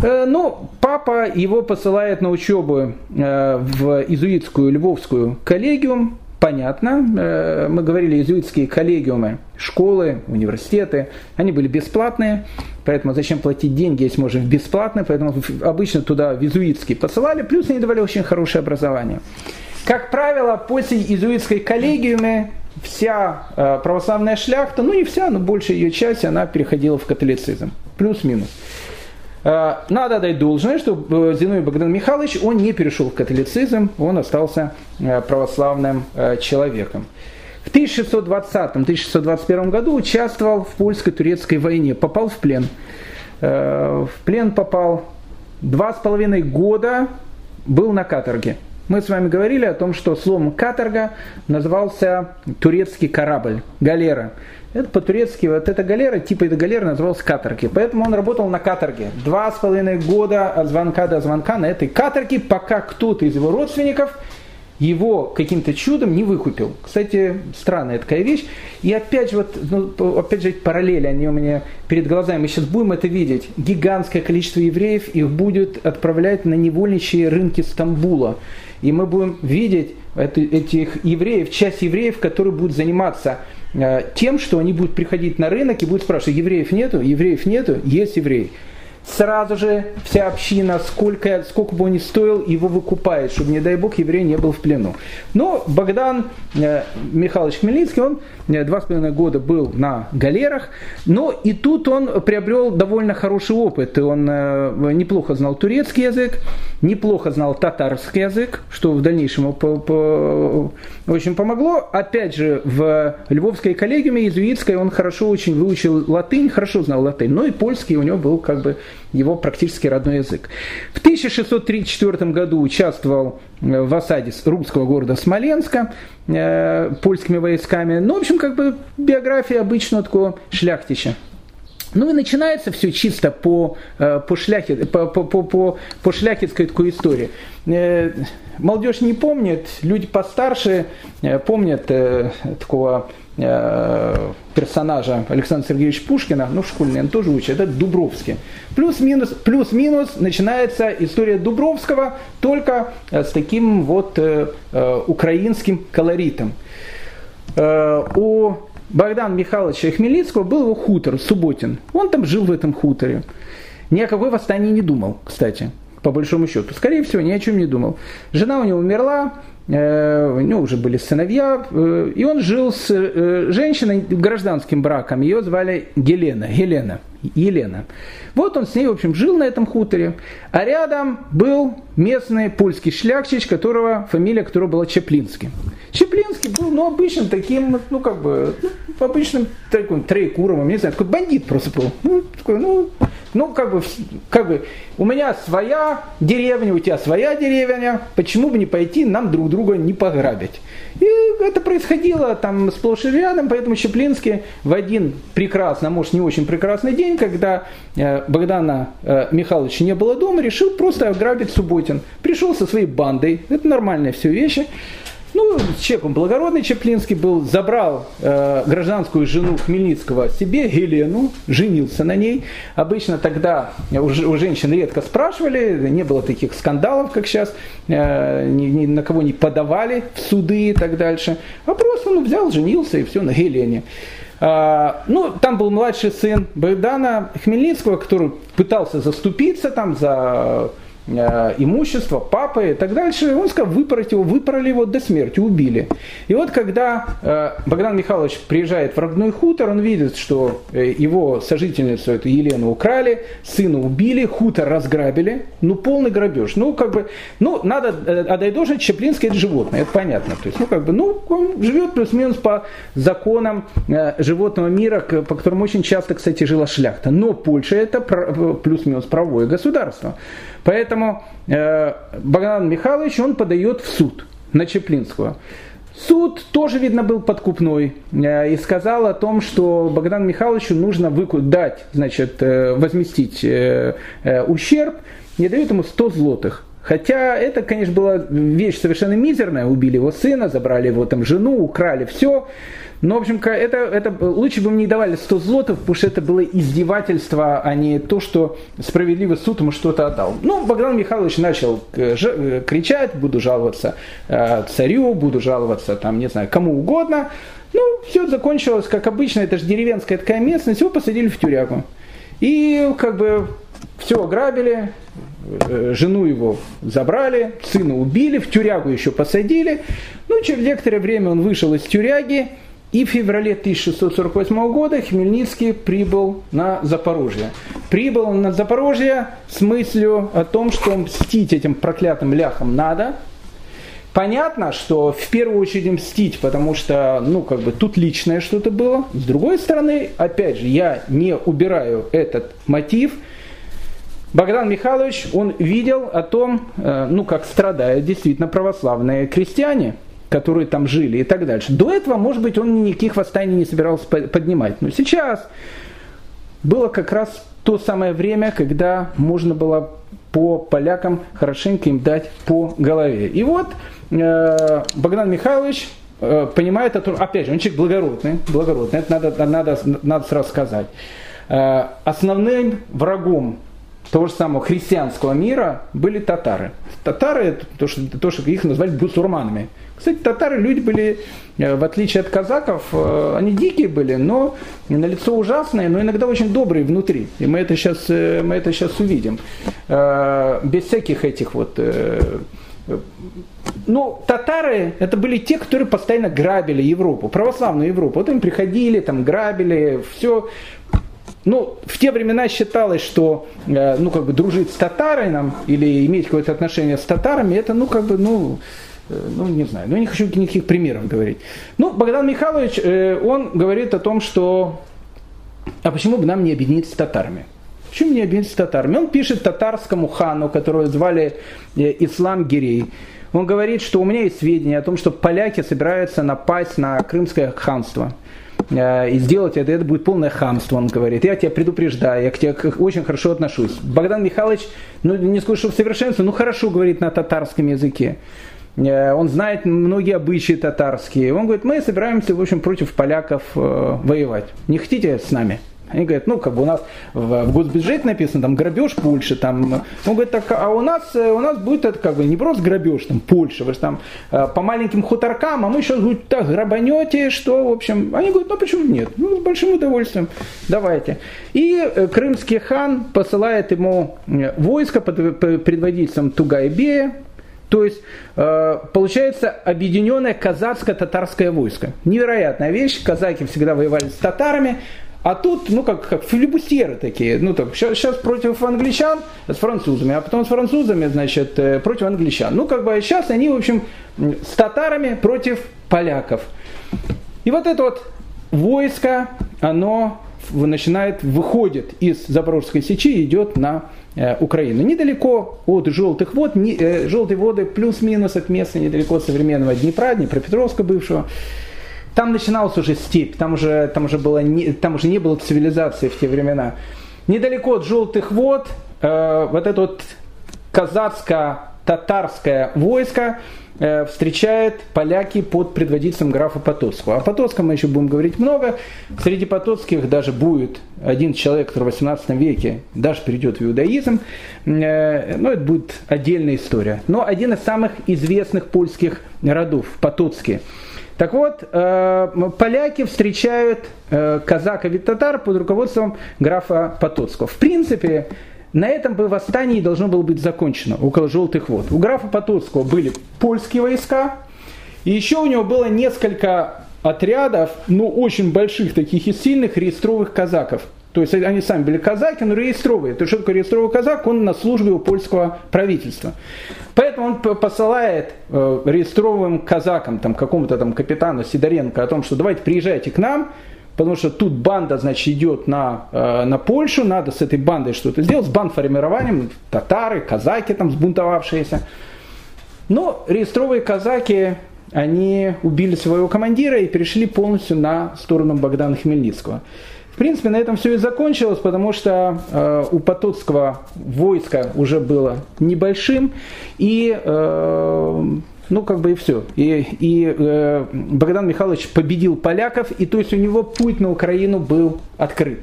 Э, ну, папа его посылает на учебу э, в изуитскую львовскую коллегиум, понятно. Э, мы говорили, иезуитские коллегиумы, школы, университеты, они были бесплатные, поэтому зачем платить деньги, если можно бесплатно, поэтому обычно туда в иезуитские посылали, плюс они давали очень хорошее образование. Как правило, после иезуитской коллегиумы вся э, православная шляхта, ну не вся, но большая ее часть, она переходила в католицизм. Плюс-минус. Э, надо дать должное, что э, Зиновий Богдан Михайлович, он не перешел в католицизм, он остался э, православным человеком. В 1620-1621 году участвовал в польско-турецкой войне, попал в плен. В плен попал два с половиной года, был на каторге. Мы с вами говорили о том, что словом каторга назывался турецкий корабль, галера. Это по-турецки, вот эта галера, типа эта галера называлась каторги. Поэтому он работал на каторге. Два с половиной года от звонка до звонка на этой каторге, пока кто-то из его родственников его каким-то чудом не выкупил. Кстати, странная такая вещь. И опять же, вот, ну, опять же, параллели, они у меня перед глазами. Мы сейчас будем это видеть. Гигантское количество евреев их будет отправлять на невольничьи рынки Стамбула. И мы будем видеть это, этих евреев, часть евреев, которые будут заниматься тем, что они будут приходить на рынок и будут спрашивать, евреев нету, евреев нету, есть евреи сразу же вся община, сколько, сколько бы он ни стоил, его выкупает, чтобы, не дай бог, еврей не был в плену. Но Богдан э, Михайлович Хмельницкий, он э, два с половиной года был на галерах, но и тут он приобрел довольно хороший опыт. Он э, неплохо знал турецкий язык, неплохо знал татарский язык, что в дальнейшем очень помогло. Опять же, в Львовской коллегиуме иезуитской он хорошо очень выучил латынь, хорошо знал латынь, но и польский у него был как бы его практически родной язык. В 1634 году участвовал э, в осаде русского города Смоленска э, польскими войсками. Ну, в общем, как бы биография обычного такого шляхтища. Ну и начинается все чисто по, э, по, шляхе, по, по, по, по, шляхетской такой истории. Молодежь не помнит, люди постарше помнят такого Э, персонажа Александра Сергеевича Пушкина, ну в школе он тоже учит, это Дубровский. Плюс-минус, плюс-минус начинается история Дубровского только э, с таким вот э, э, украинским колоритом. Э, у Богдана Михайловича Хмельницкого был его хутор, Субботин. Он там жил в этом хуторе. Ни о какой восстании не думал, кстати, по большому счету. Скорее всего, ни о чем не думал. Жена у него умерла, Э, у него уже были сыновья, э, и он жил с э, женщиной гражданским браком, ее звали Гелена, Елена, Елена. Вот он с ней, в общем, жил на этом хуторе, а рядом был местный польский шляхтич, которого, фамилия которого была Чеплинский. Чеплинский был, ну, обычным таким, ну, как бы, ну, обычным таким Трейкуровым, не знаю, такой бандит просто был. Ну, такой, ну, ну, как бы, как бы, у меня своя деревня, у тебя своя деревня, почему бы не пойти нам друг друга не пограбить? И это происходило там сплошь и рядом, поэтому Чеплинский в один прекрасный, а может не очень прекрасный день, когда э, Богдана э, Михайловича не было дома, решил просто ограбить Субботин. Пришел со своей бандой, это нормальные все вещи. Ну, он благородный Чеплинский был, забрал э, гражданскую жену Хмельницкого себе, Елену, женился на ней. Обычно тогда у, у женщин редко спрашивали, не было таких скандалов, как сейчас, э, ни, ни на кого не подавали в суды и так дальше. А просто он взял, женился и все на Елене. А, ну, там был младший сын Богдана Хмельницкого, который пытался заступиться там за имущество папы и так дальше. Он сказал, выпороть его, выпороли его до смерти, убили. И вот когда э, Богдан Михайлович приезжает в родной хутор, он видит, что э, его сожительницу, эту Елену, украли, сына убили, хутор разграбили. Ну, полный грабеж. Ну, как бы, ну, надо отдать должное, Чеплинский это животное, это понятно. То есть, ну, как бы, ну, он живет плюс-минус по законам животного мира, по которым очень часто, кстати, жила шляхта. Но Польша это плюс-минус правовое государство. Поэтому э, Богдан Михайлович, он подает в суд на Чеплинского. Суд тоже, видно, был подкупной э, и сказал о том, что Богдану Михайловичу нужно выку- дать, значит, э, возместить э, э, ущерб, не дают ему 100 злотых. Хотя это, конечно, была вещь совершенно мизерная. Убили его сына, забрали его там жену, украли все. Но, в общем, это, это лучше бы мне давали 100 злотов, потому что это было издевательство, а не то, что справедливый суд ему что-то отдал. Ну, Богдан Михайлович начал э, э, кричать, буду жаловаться э, царю, буду жаловаться, там, не знаю, кому угодно. Ну, все закончилось, как обычно, это же деревенская такая местность, его посадили в тюрягу. И как бы все ограбили, жену его забрали, сына убили, в тюрягу еще посадили. Ну, через некоторое время он вышел из тюряги, и в феврале 1648 года Хмельницкий прибыл на Запорожье. Прибыл на Запорожье с мыслью о том, что мстить этим проклятым ляхам надо. Понятно, что в первую очередь мстить, потому что, ну, как бы тут личное что-то было. С другой стороны, опять же, я не убираю этот мотив – Богдан Михайлович, он видел о том, э, ну, как страдают действительно православные крестьяне, которые там жили и так дальше. До этого, может быть, он никаких восстаний не собирался поднимать. Но сейчас было как раз то самое время, когда можно было по полякам хорошенько им дать по голове. И вот э, Богдан Михайлович э, понимает, это, опять же, он человек благородный, благородный, это надо, надо, надо сразу сказать. Э, основным врагом того же самого христианского мира были татары. Татары, то что, то, что их назвали бусурманами. Кстати, татары люди были, э, в отличие от казаков, э, они дикие были, но на лицо ужасные, но иногда очень добрые внутри. И мы это сейчас, э, мы это сейчас увидим. Без всяких этих вот ну, татары это были те, которые постоянно грабили Европу, православную Европу. Вот им приходили, там грабили, все. Ну, в те времена считалось, что, ну, как бы дружить с татарином или иметь какое-то отношение с татарами, это, ну, как бы, ну, Э, ну, не знаю, ну, не хочу никаких примеров говорить. Ну, Богдан Михайлович, э, он говорит о том, что, а почему бы нам не объединиться с татарами? Почему не объединиться с татарами? Он пишет татарскому хану, которого звали э, Ислам Гирей. Он говорит, что у меня есть сведения о том, что поляки собираются напасть на крымское ханство и сделать это, это будет полное хамство, он говорит. Я тебя предупреждаю, я к тебе очень хорошо отношусь. Богдан Михайлович, ну не скажу, что в совершенстве, ну хорошо говорит на татарском языке. Э, он знает многие обычаи татарские. Он говорит, мы собираемся, в общем, против поляков э, воевать. Не хотите с нами? Они говорят, ну, как бы у нас в, госбюджете написано, там, грабеж Польши, там, он говорит, так, а у нас, э, у нас будет это, как бы, не просто грабеж, там, Польша, вы же там по маленьким хуторкам, а мы сейчас, говорит, так, грабанете, что, в общем, они говорят, ну, почему нет? Ну, с большим удовольствием, давайте. И крымский хан посылает ему войско под предводительством Тугайбея, то есть э, получается объединенное казацко-татарское войско. Невероятная вещь. Казаки всегда воевали с татарами. А тут, ну, как, как филибустеры такие. Ну, так, сейчас, против англичан с французами, а потом с французами, значит, э, против англичан. Ну, как бы сейчас они, в общем, с татарами против поляков. И вот это вот войско, оно начинает, выходит из Запорожской сечи и идет на э, Украину. Недалеко от желтых вод, не, э, желтые воды плюс-минус от места недалеко от современного Днепра, Днепропетровска бывшего. Там начиналась уже степь, там уже, там уже, было не, там уже не было цивилизации в те времена. Недалеко от желтых вод э, вот это вот казацко-татарское войско Э, встречает поляки под предводительством графа Потоцкого. О Потоцком мы еще будем говорить много. Среди потоцких даже будет один человек, который в 18 веке даже перейдет в иудаизм. Э, но это будет отдельная история. Но один из самых известных польских родов, Потоцкие. Так вот, э, поляки встречают казаков и татар под руководством графа Потоцкого. В принципе, на этом бы восстание должно было быть закончено, около Желтых вод. У графа Потоцкого были польские войска, и еще у него было несколько отрядов, ну, очень больших, таких и сильных реестровых казаков. То есть они сами были казаки, но реестровые. То есть что такое реестровый казак? Он на службе у польского правительства. Поэтому он посылает э, реестровым казакам, там, какому-то там капитану Сидоренко о том, что давайте приезжайте к нам, потому что тут банда, значит, идет на, э, на Польшу, надо с этой бандой что-то сделать, с бандформированием, татары, казаки там сбунтовавшиеся. Но реестровые казаки, они убили своего командира и перешли полностью на сторону Богдана Хмельницкого. В принципе, на этом все и закончилось, потому что э, у Потоцкого войска уже было небольшим, и э, ну, как бы и все. И, и э, Богдан Михайлович победил поляков, и то есть у него путь на Украину был открыт.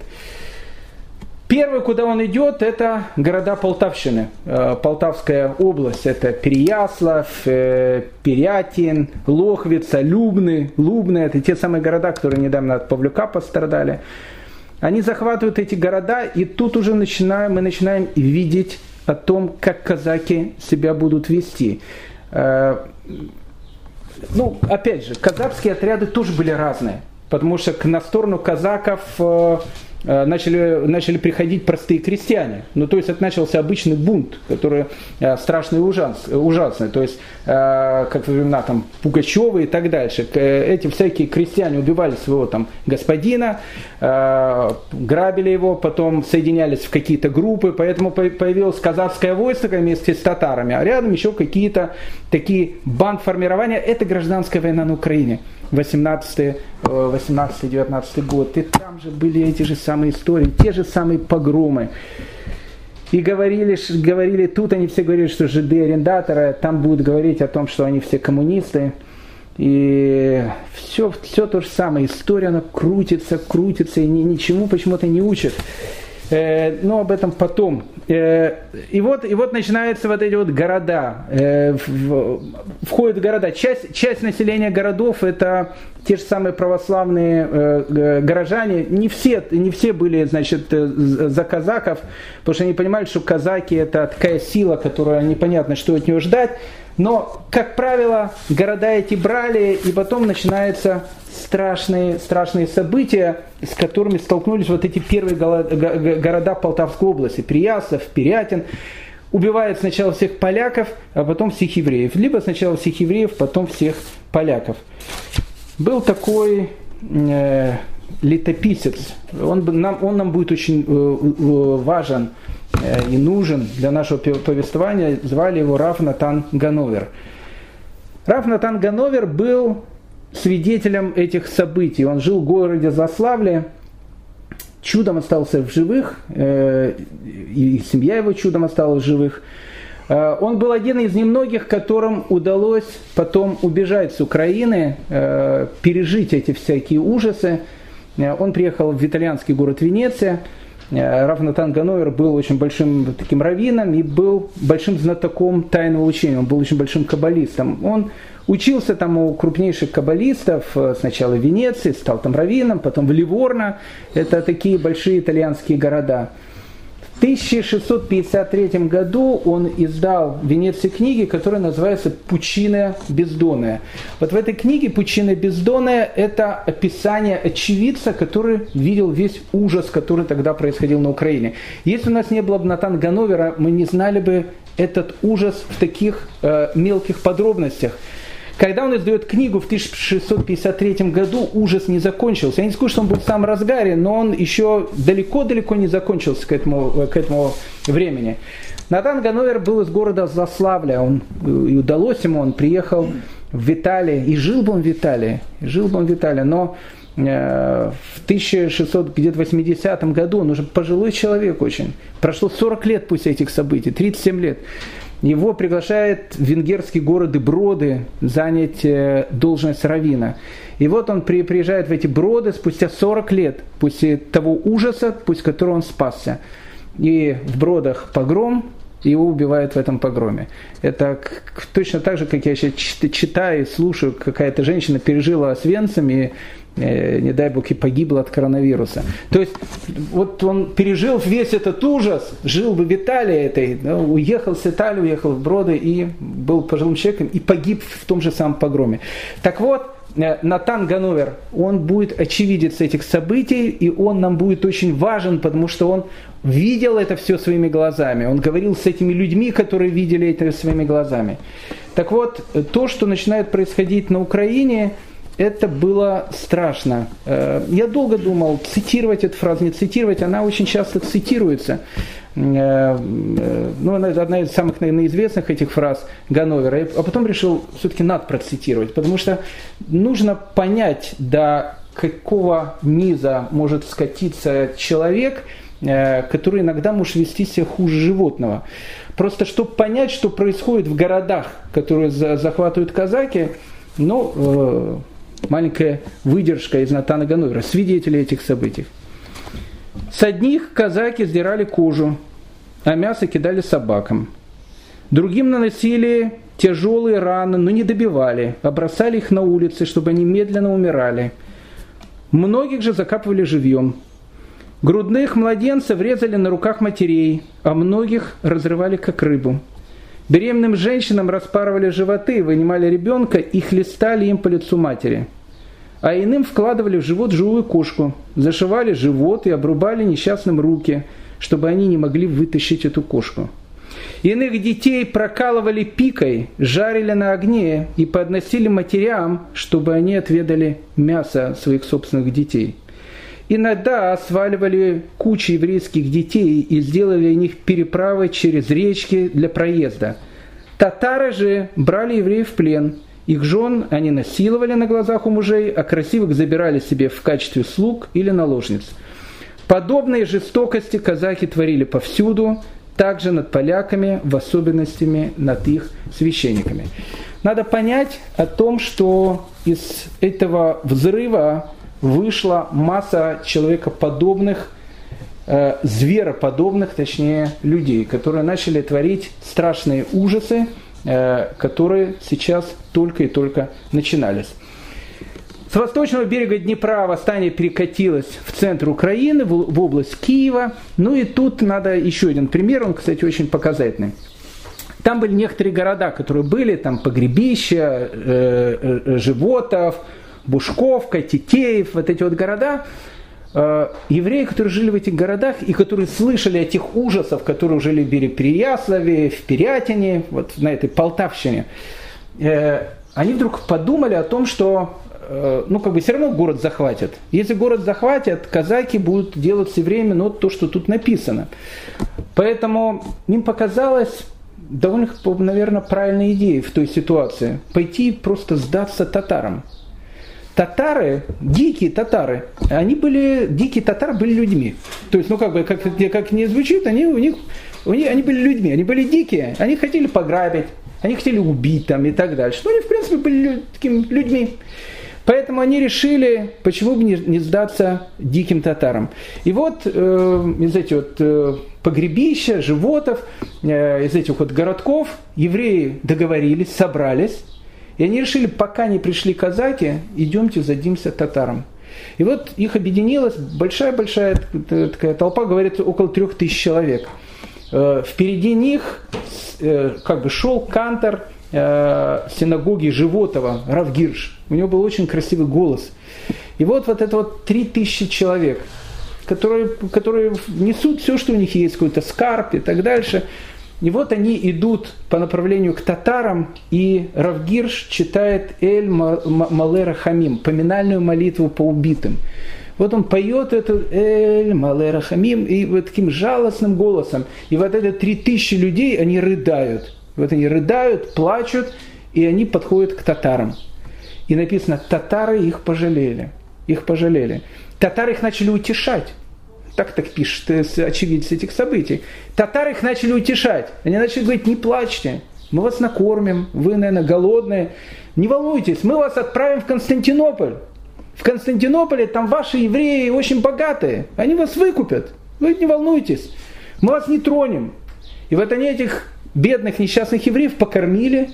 Первый, куда он идет, это города Полтавщины. Э, Полтавская область, это Переяслав, э, Перятин, Лохвица, Любны. Лубны, это те самые города, которые недавно от Павлюка пострадали. Они захватывают эти города, и тут уже начинаем, мы начинаем видеть о том, как казаки себя будут вести. Э, ну, опять же, казахские отряды тоже были разные. потому что на сторону казаков Э, начали, начали приходить простые крестьяне. Ну, то есть это начался обычный бунт, который э, страшный и ужас, ужасный. То есть, э, как во времена там, Пугачева и так дальше. Эти всякие крестьяне убивали своего там господина, грабили его, потом соединялись в какие-то группы, поэтому появилось казацкое войско вместе с татарами, а рядом еще какие-то такие бандформирования. Это гражданская война на Украине. 18-19 э, год. И там же были эти же самые истории, те же самые погромы. И говорили, говорили, тут они все говорили, что ЖД арендаторы, там будут говорить о том, что они все коммунисты. И все, все то же самое. История, она крутится, крутится, и ни, ничему почему-то не учит. Э, но об этом потом. Э, и, вот, и вот начинаются вот эти вот города. Э, в, входят города. Часть, часть населения городов это те же самые православные горожане. Не все, не все были значит, за казаков, потому что они понимали, что казаки это такая сила, которая непонятно, что от нее ждать. Но, как правило, города эти брали, и потом начинаются страшные, страшные события, с которыми столкнулись вот эти первые города Полтавской области, Приясов, Пирятин. Убивают сначала всех поляков, а потом всех евреев. Либо сначала всех евреев, потом всех поляков. Был такой э, летописец, он, нам, он нам будет очень э, важен Э, и нужен для нашего повествования, звали его Раф Натан Гановер. Раф Натан Гановер был свидетелем этих событий. Он жил в городе Заславле, чудом остался в живых, э, и семья его чудом осталась в живых. Э, он был один из немногих, которым удалось потом убежать с Украины, пережить эти всякие ужасы. Он приехал в итальянский город Венеция – Э, Раф Натан Гановер был очень большим таким раввином и был большим знатоком тайного учения, он был очень большим каббалистом. Он учился там у крупнейших каббалистов, э, сначала в Венеции, стал там раввином, потом в Ливорно, это такие большие итальянские города. 1653 году он издал в Венеции книги, которая называется «Пучина бездонная». Вот в этой книге «Пучина бездонная» это описание очевидца, который видел весь ужас, который тогда происходил на Украине. Если у нас не было бы Натан Гановера, мы не знали бы этот ужас в таких э, мелких подробностях. Когда он издает книгу в 1653 году, ужас не закончился. Я не скажу, что он был в самом разгаре, но он еще далеко-далеко не закончился к этому, к этому времени. Натан Гановер был из города Заславля, он, и удалось ему, он приехал в Виталий, и жил бы он в Виталии, жил бы он в Виталии, но э, в 1680 году, он уже пожилой человек очень, прошло 40 лет после этих событий, 37 лет, его приглашает в венгерские города Броды занять э, должность равина. И вот он приезжает в эти Броды спустя 40 лет после того ужаса, после которого он спасся. И в Бродах погром, его убивают в этом погроме. Это точно так же, как я сейчас читаю и слушаю, какая-то женщина пережила Освенцим, и не дай бог, и погибла от коронавируса. То есть, вот он пережил весь этот ужас, жил в Италии этой, уехал с Италии, уехал в Броды и был пожилым человеком и погиб в том же самом погроме. Так вот, э, Натан Гановер, он будет очевидец этих событий, и он нам будет очень важен, потому что он видел это все своими глазами. Он говорил с этими людьми, которые видели это своими глазами. Так вот, то, что начинает происходить на Украине – это было страшно. Э, я долго думал, цитировать эту фразу, не цитировать, она очень часто цитируется. Э, э, ну, она одна из самых, наверное, известных этих фраз Ганновера. А потом решил, все-таки надо процитировать, потому что нужно понять, до какого низа может скатиться человек, который иногда может вести себя хуже животного. Просто чтобы понять, что происходит в городах, которые захватывают казаки, ну, маленькая выдержка из Натана Гануэра, свидетели этих событий. С одних казаки сдирали кожу, а мясо кидали собакам. Другим наносили тяжелые раны, но не добивали, а бросали их на улицы, чтобы они медленно умирали. Многих же закапывали живьем. Грудных младенцев резали на руках матерей, а многих разрывали как рыбу. Беременным женщинам распарывали животы, вынимали ребенка и хлестали им по лицу матери. а иным вкладывали в живот живую кошку, зашивали живот и обрубали несчастным руки, чтобы они не могли вытащить эту кошку. Иных детей прокалывали пикой, жарили на огне и подносили матерям, чтобы они отведали мясо своих собственных детей. Иногда сваливали кучи еврейских детей и сделали из них переправы через речки для проезда. Татары же брали евреев в плен. Их жен они насиловали на глазах у мужей, а красивых забирали себе в качестве слуг или наложниц. Подобные жестокости казахи творили повсюду, также над поляками, в особенности над их священниками. Надо понять о том, что из этого взрыва вышла масса человекоподобных, э, звероподобных, точнее, людей, которые начали творить страшные ужасы, э, которые сейчас только и только начинались. С восточного берега Днепра восстание перекатилось в центр Украины, в область Киева. Ну и тут надо еще один пример, он, кстати, очень показательный. Там были некоторые города, которые были, там Погребища, э, э, Животов, Бушковка, Титеев, вот эти вот города. Э, евреи, которые жили в этих городах и которые слышали о тех ужасах, которые жили в Переяславе, в Пирятине, вот на этой Полтавщине, э, они вдруг подумали о том, что Э, ну, как бы все равно город захватят. Если город захватят, казаки будут делать все время ну, то, что тут написано. Поэтому им показалось довольно, наверное, правильная идея в той ситуации. Пойти просто сдаться татарам. Татары, дикие татары, они были, дикие татары были людьми. То есть, ну как бы, как, как не звучит, они у них, у них, они были людьми, они были дикие, они хотели пограбить, они хотели убить там и так дальше. Но они, в принципе, были такими людьми. Поэтому они решили, почему бы не, не сдаться диким татарам. И вот э, из этих вот э, погребища, животов, э, из этих вот городков евреи договорились, собрались, и они решили, пока не пришли казаки, идемте задимся татарам. И вот их объединилась большая-большая такая толпа, говорит, около трех тысяч человек. Э, впереди них э, как бы шел кантор э, синагоги Животова, Равгирш. У него был очень красивый голос. И вот, вот это вот три тысячи человек, которые, которые несут все, что у них есть, какой-то скарб и так дальше. И вот они идут по направлению к татарам, и Равгирш читает Эль Малера Хамим, поминальную молитву по убитым. Вот он поет эту Эль Малера Хамим и вот таким жалостным голосом. И вот это три тысячи людей, они рыдают. Вот они рыдают, плачут, и они подходят к татарам. И написано, татары их пожалели. Их пожалели. Татары их начали утешать. Так так пишет очевидец этих событий. Татары их начали утешать. Они начали говорить, не плачьте, мы вас накормим, вы, наверное, голодные. Не волнуйтесь, мы вас отправим в Константинополь. В Константинополе там ваши евреи очень богатые, они вас выкупят. Вы не волнуйтесь, мы вас не тронем. И вот они этих бедных несчастных евреев покормили,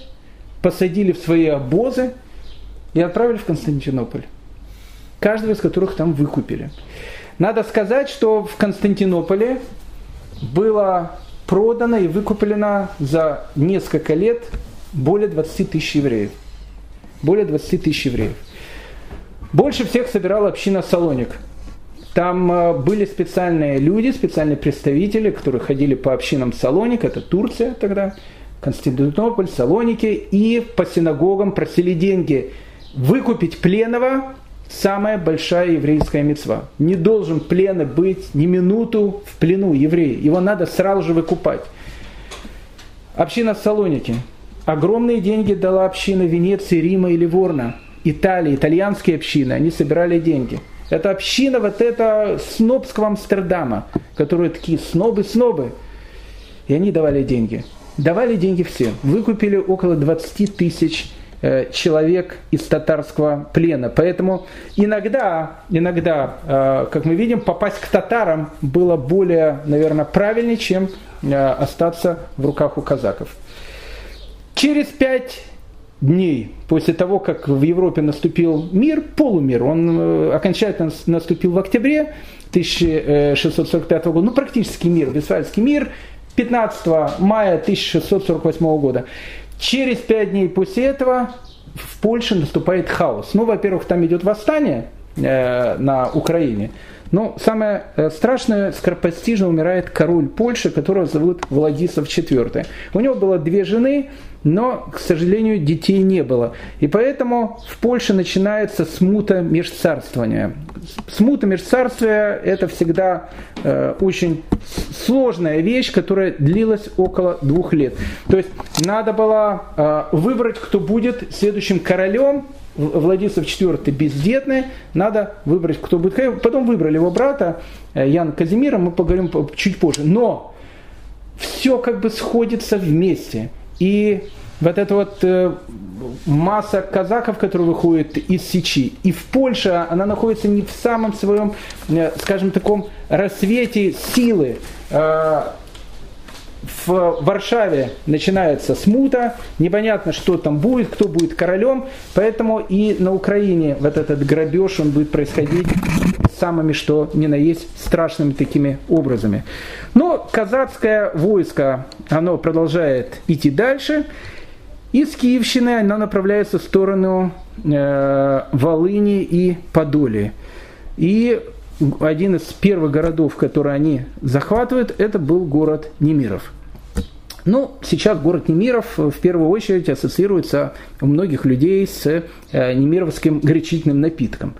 посадили в свои обозы и отправили в Константинополь. Каждого из которых там выкупили. Надо сказать, что в Константинополе было продано и выкуплено за несколько лет более 20 тысяч евреев. Более 20 тысяч евреев. Больше всех собирала община Салоник – там э, были специальные люди, специальные представители, которые ходили по общинам Салоник, это Турция тогда, Константинополь, Салоники, и по синагогам просили деньги. Выкупить пленного – самая большая еврейская мецва. Не должен пленный быть ни минуту в плену еврея. Его надо сразу же выкупать. Община Салоники. Огромные деньги дала община Венеции, Рима и Ливорна. Италии, итальянские общины. Они собирали деньги – это община вот это снобского Амстердама, которые такие снобы-снобы. И они давали деньги. Давали деньги все. Выкупили около 20 тысяч человек из татарского плена. Поэтому иногда, иногда, э, как мы видим, попасть к татарам было более, наверное, правильнее, чем э, остаться в руках у казаков. Через пять дней после того, как в Европе наступил мир, полумир, он э, окончательно наступил в октябре 1645 года, ну практически мир, Вестфальский мир, 15 мая 1648 года. Через пять дней после этого в Польше наступает хаос. Ну, во-первых, там идет восстание э, на Украине. Но самое э, страшное, скоропостижно умирает король Польши, которого зовут Владислав IV. У него было две жены, но, к сожалению, детей не было. И поэтому в Польше начинается смута межцарствования. Смута межцарствия – это всегда э, очень сложная вещь, которая длилась около двух лет. То есть надо было э, выбрать, кто будет следующим королем, Владислав IV бездетный, надо выбрать, кто будет. Потом выбрали его брата э, Ян Казимира, мы поговорим чуть позже. Но все как бы сходится вместе. И вот эта вот э, масса казаков, которые выходят из Сечи, и в Польше она находится не в самом своем, э, скажем, таком рассвете силы. Э, в Варшаве начинается смута, непонятно, что там будет, кто будет королем, поэтому и на Украине вот этот грабеж, он будет происходить самыми, что ни на есть, страшными такими образами. Но казацкое войско, оно продолжает идти дальше, из Киевщины оно направляется в сторону э, Волыни и Подоли. И один из первых городов, которые они захватывают, это был город Немиров. Ну, сейчас город Немиров в первую очередь ассоциируется у многих людей с э, немировским горячительным напитком.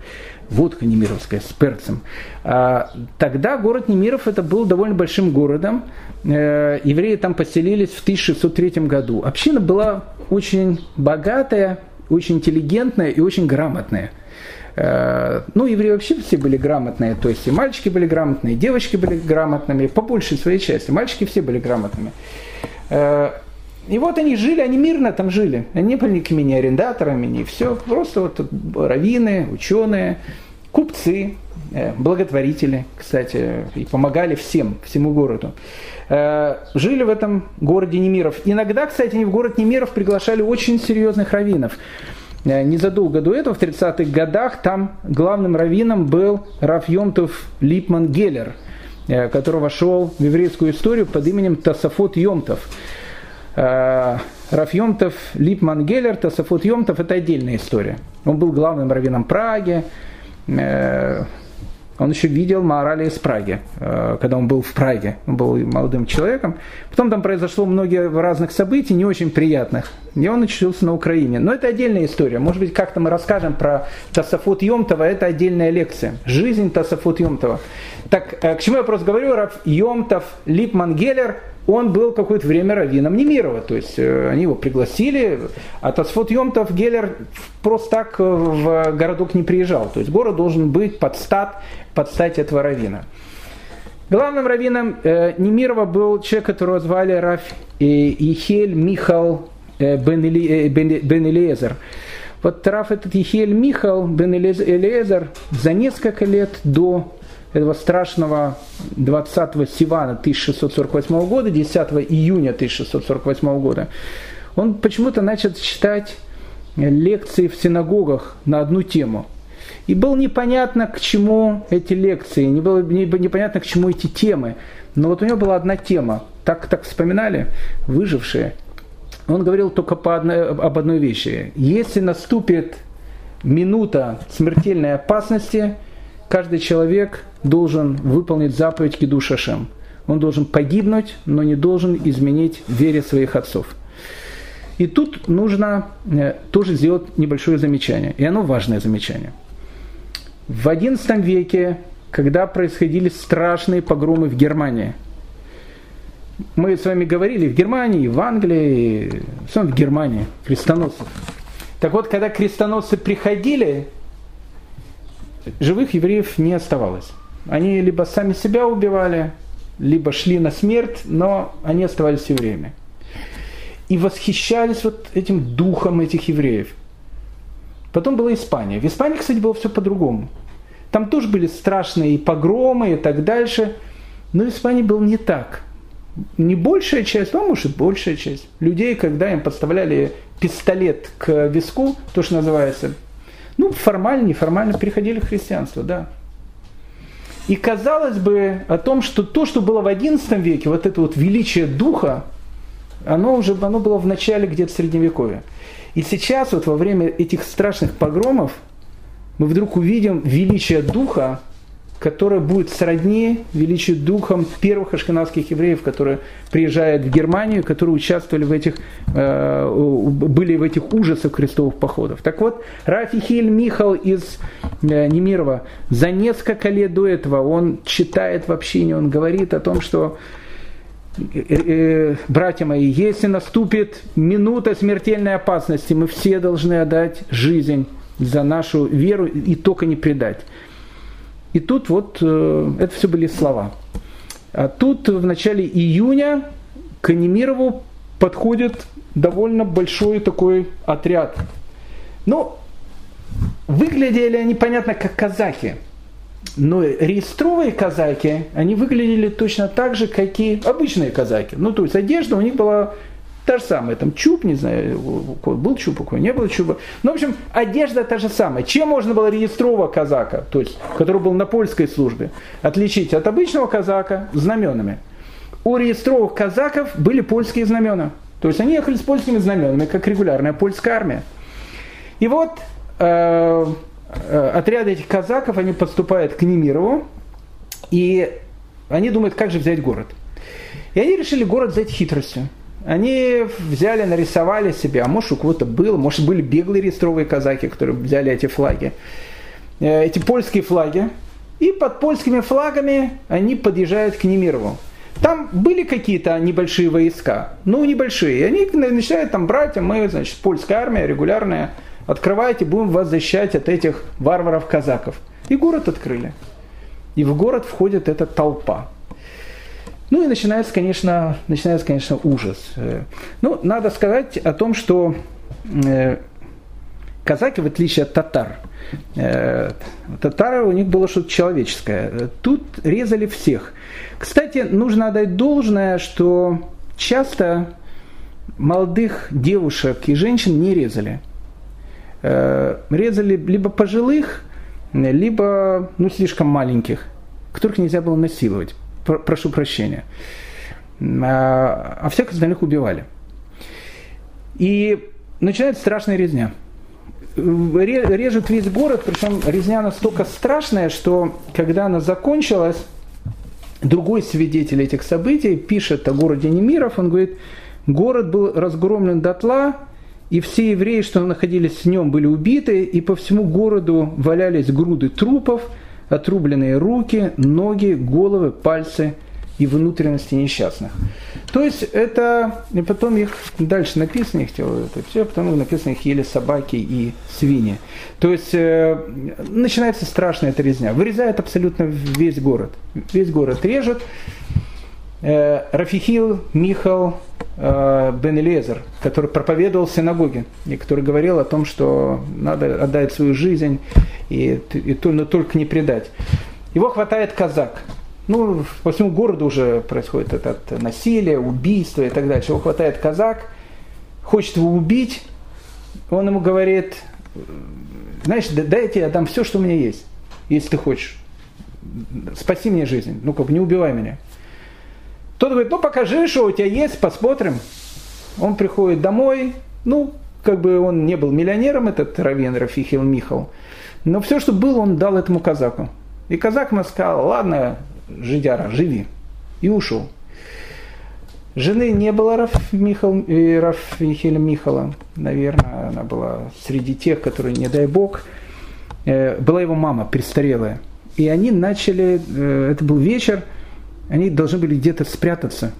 Водка немировская с перцем. А, тогда город Немиров это был довольно большим городом. Э, евреи там поселились в 1603 году. Община была очень богатая, очень интеллигентная и очень грамотная. Э, ну, евреи вообще все были грамотные, то есть и мальчики были грамотные, и девочки были грамотными, по большей своей части. Мальчики все были грамотными. Э, и вот они жили, они мирно там жили. Они не были никакими не арендаторами, не все. Просто вот раввины, ученые, купцы, благотворители, кстати, и помогали всем, всему городу. Жили в этом городе Немиров. Иногда, кстати, в город Немиров приглашали очень серьезных раввинов. Э, незадолго до этого, в 30-х годах, там главным раввином был Раф Йомтов Липман Геллер, э, который вошел в еврейскую историю под именем Тасафот Йомтов. Э, Раф Йомтов Липман Геллер, Тасафот Йомтов – это отдельная история. Он был главным раввином Праги, он еще видел Маорали из Праги, э, когда он был в Праге. Он был молодым человеком. Потом там произошло много разных событий, не очень приятных. И он очутился на Украине. Но это отдельная история. Может быть, как-то мы расскажем про Тасафут Йомтова. Это отдельная лекция. Жизнь Тасафут Йомтова. Так, э, к чему я просто говорю? Раф Йомтов Липман Геллер – он был какое-то время раввином Немирова, то есть э, они его пригласили, а Тасфот Йомтов Геллер просто так э, в городок не приезжал, то есть город должен быть под стат, под стать этого раввина. Главным раввином э, Немирова был человек, которого звали Раф э, Ихель Михал э, бен, э, бен, бен. Вот Раф этот Ихель Михал бен Элиезер за несколько лет до этого страшного 20 Сивана 1648 года, 10 июня 1648 года, он почему-то начал читать лекции в синагогах на одну тему. И было непонятно, к чему эти лекции, не было непонятно, к чему эти темы. Но вот у него была одна тема, так, так вспоминали выжившие. Он говорил только по одной, об одной вещи. Если наступит минута смертельной опасности, каждый человек должен выполнить заповедь Киду Шашем. Он должен погибнуть, но не должен изменить вере своих отцов. И тут нужно э, тоже сделать небольшое замечание. И оно важное замечание. В XI веке, когда происходили страшные погромы в Германии, мы с вами говорили в Германии, в Англии, в Германии, крестоносцев. Так вот, когда крестоносцы приходили, живых евреев не оставалось. Они либо сами себя убивали, либо шли на смерть, но они оставались евреями. И восхищались вот этим духом этих евреев. Потом была Испания. В Испании, кстати, было все по-другому. Там тоже были страшные погромы и так дальше. Но в Испании было не так. Не большая часть, а может большая часть людей, когда им подставляли пистолет к виску, то, что называется, ну, формально, неформально приходили к христианству, да. И казалось бы о том, что то, что было в XI веке, вот это вот величие духа, оно уже оно было в начале где-то Средневековья. И сейчас вот во время этих страшных погромов мы вдруг увидим величие духа, которое будет сродни величию духом первых ашкенадских евреев, которые приезжают в Германию, которые участвовали в этих, э, были в этих ужасах крестовых походов. Так вот, Рафи Хиль Михал из э, Немирова за несколько лет до этого, он читает в общине, он говорит о том, что э, братья мои, если наступит минута смертельной опасности, мы все должны отдать жизнь за нашу веру и только не предать. И тут вот э, это все были слова. А тут в начале июня к Немирову подходит довольно большой такой отряд. Ну, выглядели они, понятно, как казахи. Но реестровые казаки, они выглядели точно так же, как и обычные казаки. Ну, то есть одежда у них была Та же самая, там чуб, не знаю, был чуб кого, не было чуба. Ну, в общем, одежда та же самая. Чем можно было реестрового казака, то есть, который был на польской службе, отличить от обычного казака знаменами? У реестровых казаков были польские знамена. То есть они ехали с польскими знаменами, как регулярная польская армия. И вот э, э, этих казаков, они подступают к Немирову, и они думают, как же взять город. И они решили город взять хитростью. Они взяли, нарисовали себе, а может у кого-то было, может были беглые реестровые казаки, которые взяли эти флаги, э, эти польские флаги, и под польскими флагами они подъезжают к Немирову. Там были какие-то небольшие войска, ну небольшие, и они начинают там брать, а мы, значит, польская армия регулярная, открывайте, будем вас защищать от этих варваров-казаков. И город открыли. И в город входит эта толпа. Ну и начинается, конечно, начинается, конечно, ужас. Э, ну, надо сказать о том, что э, казаки, в отличие от татар, э, татары у них было что-то человеческое. Тут резали всех. Кстати, нужно отдать должное, что часто молодых девушек и женщин не резали. Резали либо пожилых, либо ну, слишком маленьких, которых нельзя было насиловать прошу прощения. А, а всех остальных убивали. И начинается страшная резня. Режет весь город, причем резня настолько страшная, что когда она закончилась, другой свидетель этих событий пишет о городе Немиров, он говорит, город был разгромлен дотла, и все евреи, что находились в нем, были убиты, и по всему городу валялись груды трупов – отрубленные руки, ноги, головы, пальцы и внутренности несчастных. То есть это, и потом их дальше написано, их тело, это все, потом написано их ели собаки и свиньи. То есть э, начинается страшная эта резня. Вырезает абсолютно весь город. Весь город режет. Э, Рафихил Михал э, Бен Элезер, который проповедовал в синагоге, и который говорил о том, что надо отдать свою жизнь и, и но только не предать. Его хватает казак. Ну, по всему городу уже происходит это насилие, убийство и так дальше. Его хватает казак, хочет его убить, он ему говорит, знаешь, дай я отдам все, что у меня есть, если ты хочешь. Спаси мне жизнь, ну как, не убивай меня. Тот говорит, ну покажи, что у тебя есть, посмотрим. Он приходит домой, ну, как бы он не был миллионером, этот Равен Рафихил Михал, но все, что было, он дал этому казаку. И казак ему сказал, ладно, жидяра, живи. И ушел. Жены не было Раф, Михал, э, Раф Михаила Михала, наверное, она была среди тех, которые, не дай бог, э, была его мама, престарелая. И они начали, э, это был вечер, они должны были где-то спрятаться,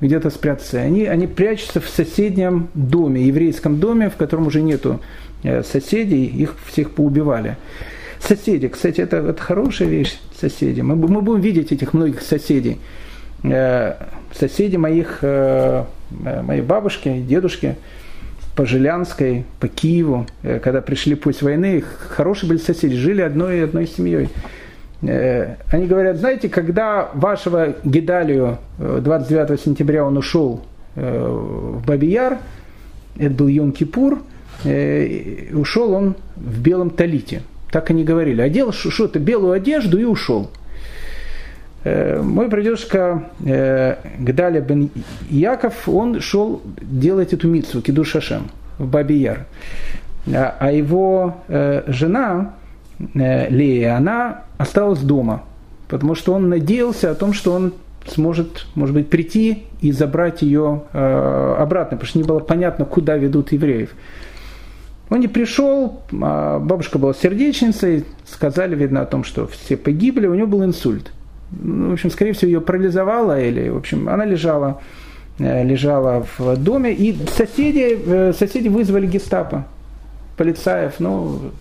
где-то спрятаться. Они, они прячутся в соседнем доме, еврейском доме, в котором уже нету Э, соседей, их всех поубивали. Соседи, кстати, это, это хорошая вещь, соседи. Мы, мы будем видеть этих многих соседей. Э, соседи моих, э, моей бабушки, дедушки по Жилянской, по Киеву, когда пришли путь войны, хорошие были соседи, жили одной одной семьей. Они говорят, знаете, когда вашего Гедалию 29 сентября он ушел в Бабияр, это был Йом-Кипур – э, ушел он в белом талите. Так они говорили. Одел что-то белую одежду и ушел. э, мой прадедушка э, Гдаля бен Яков, он шел делать эту митцву, Киду Шашем, в Баби Яр. А, а его э, жена э, Лея, она осталась дома, потому что он надеялся о том, что он сможет, может быть, прийти и забрать ее э, обратно, потому что не было понятно, куда ведут евреев. Он не пришел, а бабушка была сердечницей, сказали, видно, о том, что все погибли, у нее был инсульт. Ну, в общем, скорее всего, ее парализовало, или, в общем, она лежала, э, лежала в доме, и соседи, э, соседи вызвали гестапо, полицаев, ну,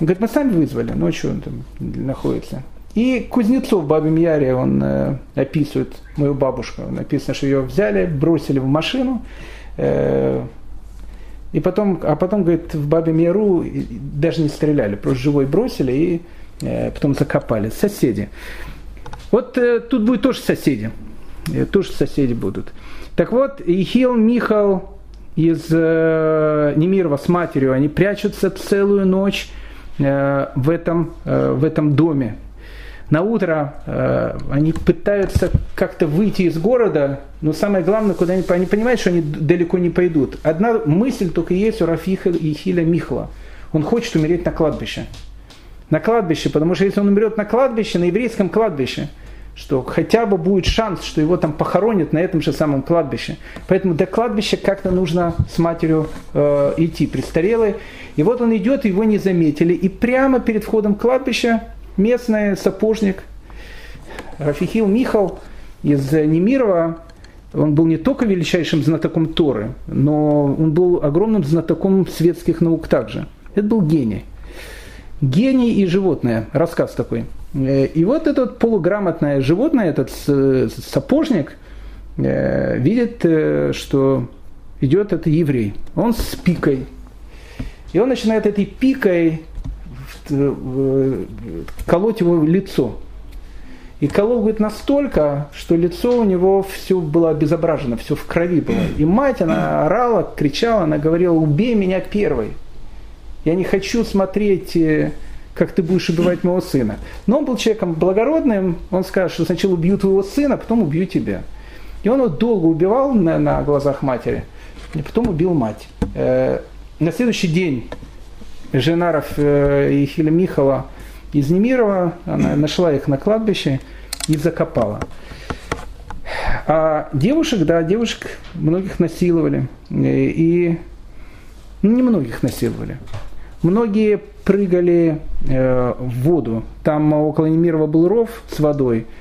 говорит, мы сами вызвали, что он там находится. И Кузнецов в Бабе Яре, он э, описывает мою бабушку. Написано, что ее взяли, бросили в машину, э, и потом, а потом, говорит, в Бабе Яру даже не стреляли, просто живой бросили и э, потом закопали. Соседи. Вот э, тут будет тоже соседи. Э, тоже соседи будут. Так вот, Ихил Михал из э, Немирова с матерью, они прячутся целую ночь в, этом, э, в этом доме на утро э, они пытаются как-то выйти из города, но самое главное, куда они, они понимают, что они далеко не пойдут. Одна мысль только есть у Рафиха и Хиля Михла. Он хочет умереть на кладбище. На кладбище, потому что если он умрет на кладбище, на еврейском кладбище, что хотя бы будет шанс, что его там похоронят на этом же самом кладбище. Поэтому до кладбища как-то нужно с матерью э, идти, престарелые. И вот он идет, его не заметили. И прямо перед входом кладбища местный сапожник Рафихил Михал из Немирова, он был не только величайшим знатоком Торы, но он был огромным знатоком светских наук также. Это был гений. Гений и животное. Рассказ такой. И вот этот полуграмотное животное, этот сапожник, э, видит, э, что идет это еврей. Он с пикой. И он начинает этой пикой Э, колоть его лицо. И колол, говорит, настолько, что лицо у него все было обезображено, все в крови было. И мать, она орала, кричала, она говорила, убей меня первой. Я не хочу смотреть, э, как ты будешь убивать моего сына. Но он был человеком благородным, он скажет, что сначала убью твоего сына, а потом убью тебя. И он его долго убивал на, на глазах матери, и потом убил мать. Э, на следующий день жена Рафиля Михала из Немирова, она нашла их на кладбище и закопала. А девушек, да, девушек многих насиловали. И ну, не многих насиловали. Многие прыгали э, в воду. Там около Немирова был ров с водой –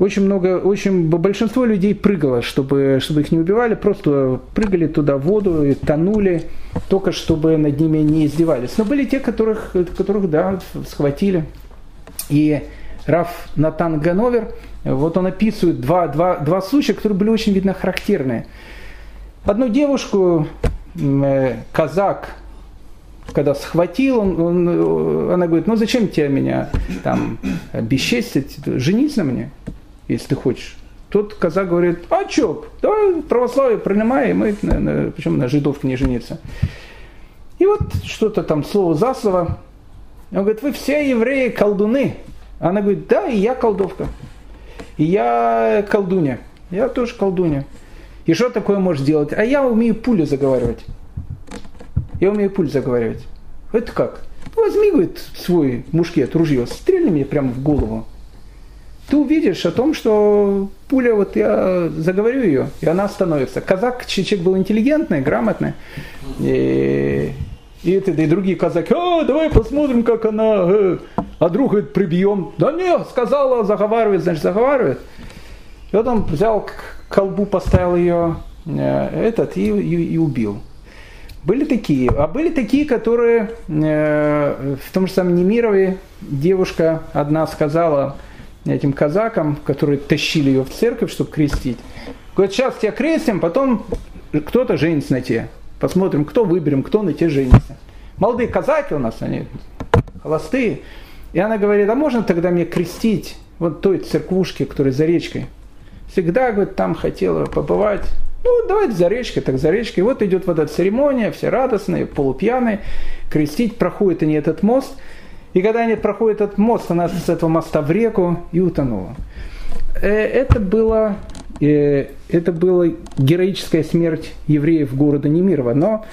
очень много, очень большинство людей прыгало, чтобы, чтобы их не убивали, просто прыгали туда в воду и тонули, только чтобы над ними не издевались. Но были те, которых, которых да, схватили. И Раф Натан Гановер, вот он описывает два, два, два случая, которые были очень, видно, характерные. Одну девушку, э, казак, когда схватил, он, он, она говорит, ну зачем тебе меня там бесчестить, женись на мне если ты хочешь. Тут казак говорит, а чё, давай православие принимай, и мы, на, на, почему на жидовке не жениться. И вот что-то там слово за слово. Он говорит, вы все евреи колдуны. Она говорит, да, и я колдовка. И я колдуня. Я тоже колдуня. И что такое можешь делать? А я умею пулю заговаривать. Я умею пулю заговаривать. Это как? Возьми, говорит, свой мушкет, ружье, стрельни мне прямо в голову ты увидишь о том, что пуля, вот я заговорю ее, и она остановится. Казак, человек был интеллигентный, грамотный. И, и, это, и другие казаки, а, давай посмотрим, как она, э. а друг говорит, прибьем. Да не, сказала, заговаривает, значит, заговаривает. И вот он взял колбу, поставил ее, э, этот, и, и, и убил. Были такие. А были такие, которые э, в том же самом Немирове девушка одна сказала, этим казакам, которые тащили ее в церковь, чтобы крестить. Говорят, сейчас тебя крестим, потом кто-то женится на тебе. Посмотрим, кто выберем, кто на тебе женится. Молодые казаки у нас, они холостые. И она говорит, а можно тогда мне крестить вот той церквушке, которая за речкой? Всегда, говорит, там хотела побывать. Ну, давайте за речкой, так за речкой. И вот идет вот эта церемония, все радостные, полупьяные. Крестить, проходит они этот мост – И когда они проходят этот мост, она с этого моста в реку и утонула. Э, это было э, это была героическая смерть евреев города Немирова. Но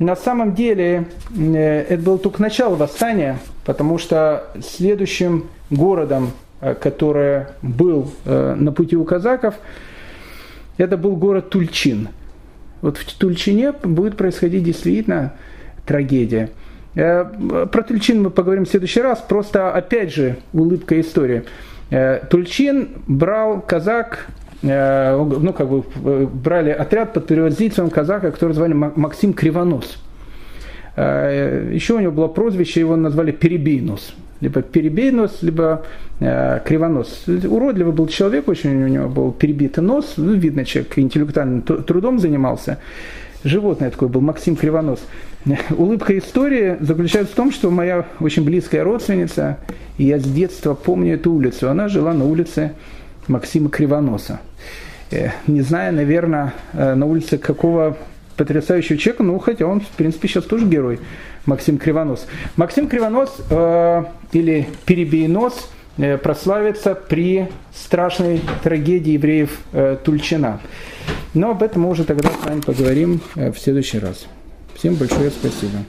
на самом деле э, это было только начало восстания, потому что следующим городом, который был на пути у казаков, это был город Тульчин. Вот в Тульчине будет происходить действительно трагедия. Про Тульчин мы поговорим в следующий раз. Просто, опять же, улыбка истории. Э, Тульчин брал казак, э, ну как бы э, брали отряд под предводительством казака, который звали Максим Кривонос. Еще у него было прозвище, его назвали Перебейнос. Либо Перебейнос, либо Кривонос. Уродливый был человек, очень у него был перебитый нос. Ну, видно, человек интеллектуальным трудом занимался. Животное такое был, Максим Кривонос. Улыбка истории заключается в том, что моя очень близкая родственница, и я с детства помню эту улицу, она жила на улице Максима Кривоноса. Э, не знаю, наверное, э, на улице какого потрясающего человека, ну, хотя он, в принципе, сейчас тоже герой, Максим Кривонос. Максим Кривонос э, или Перебейнос э, прославится при страшной трагедии евреев э, Тульчина. Но об этом мы уже тогда с вами поговорим э, в следующий раз. Всем большое спасибо.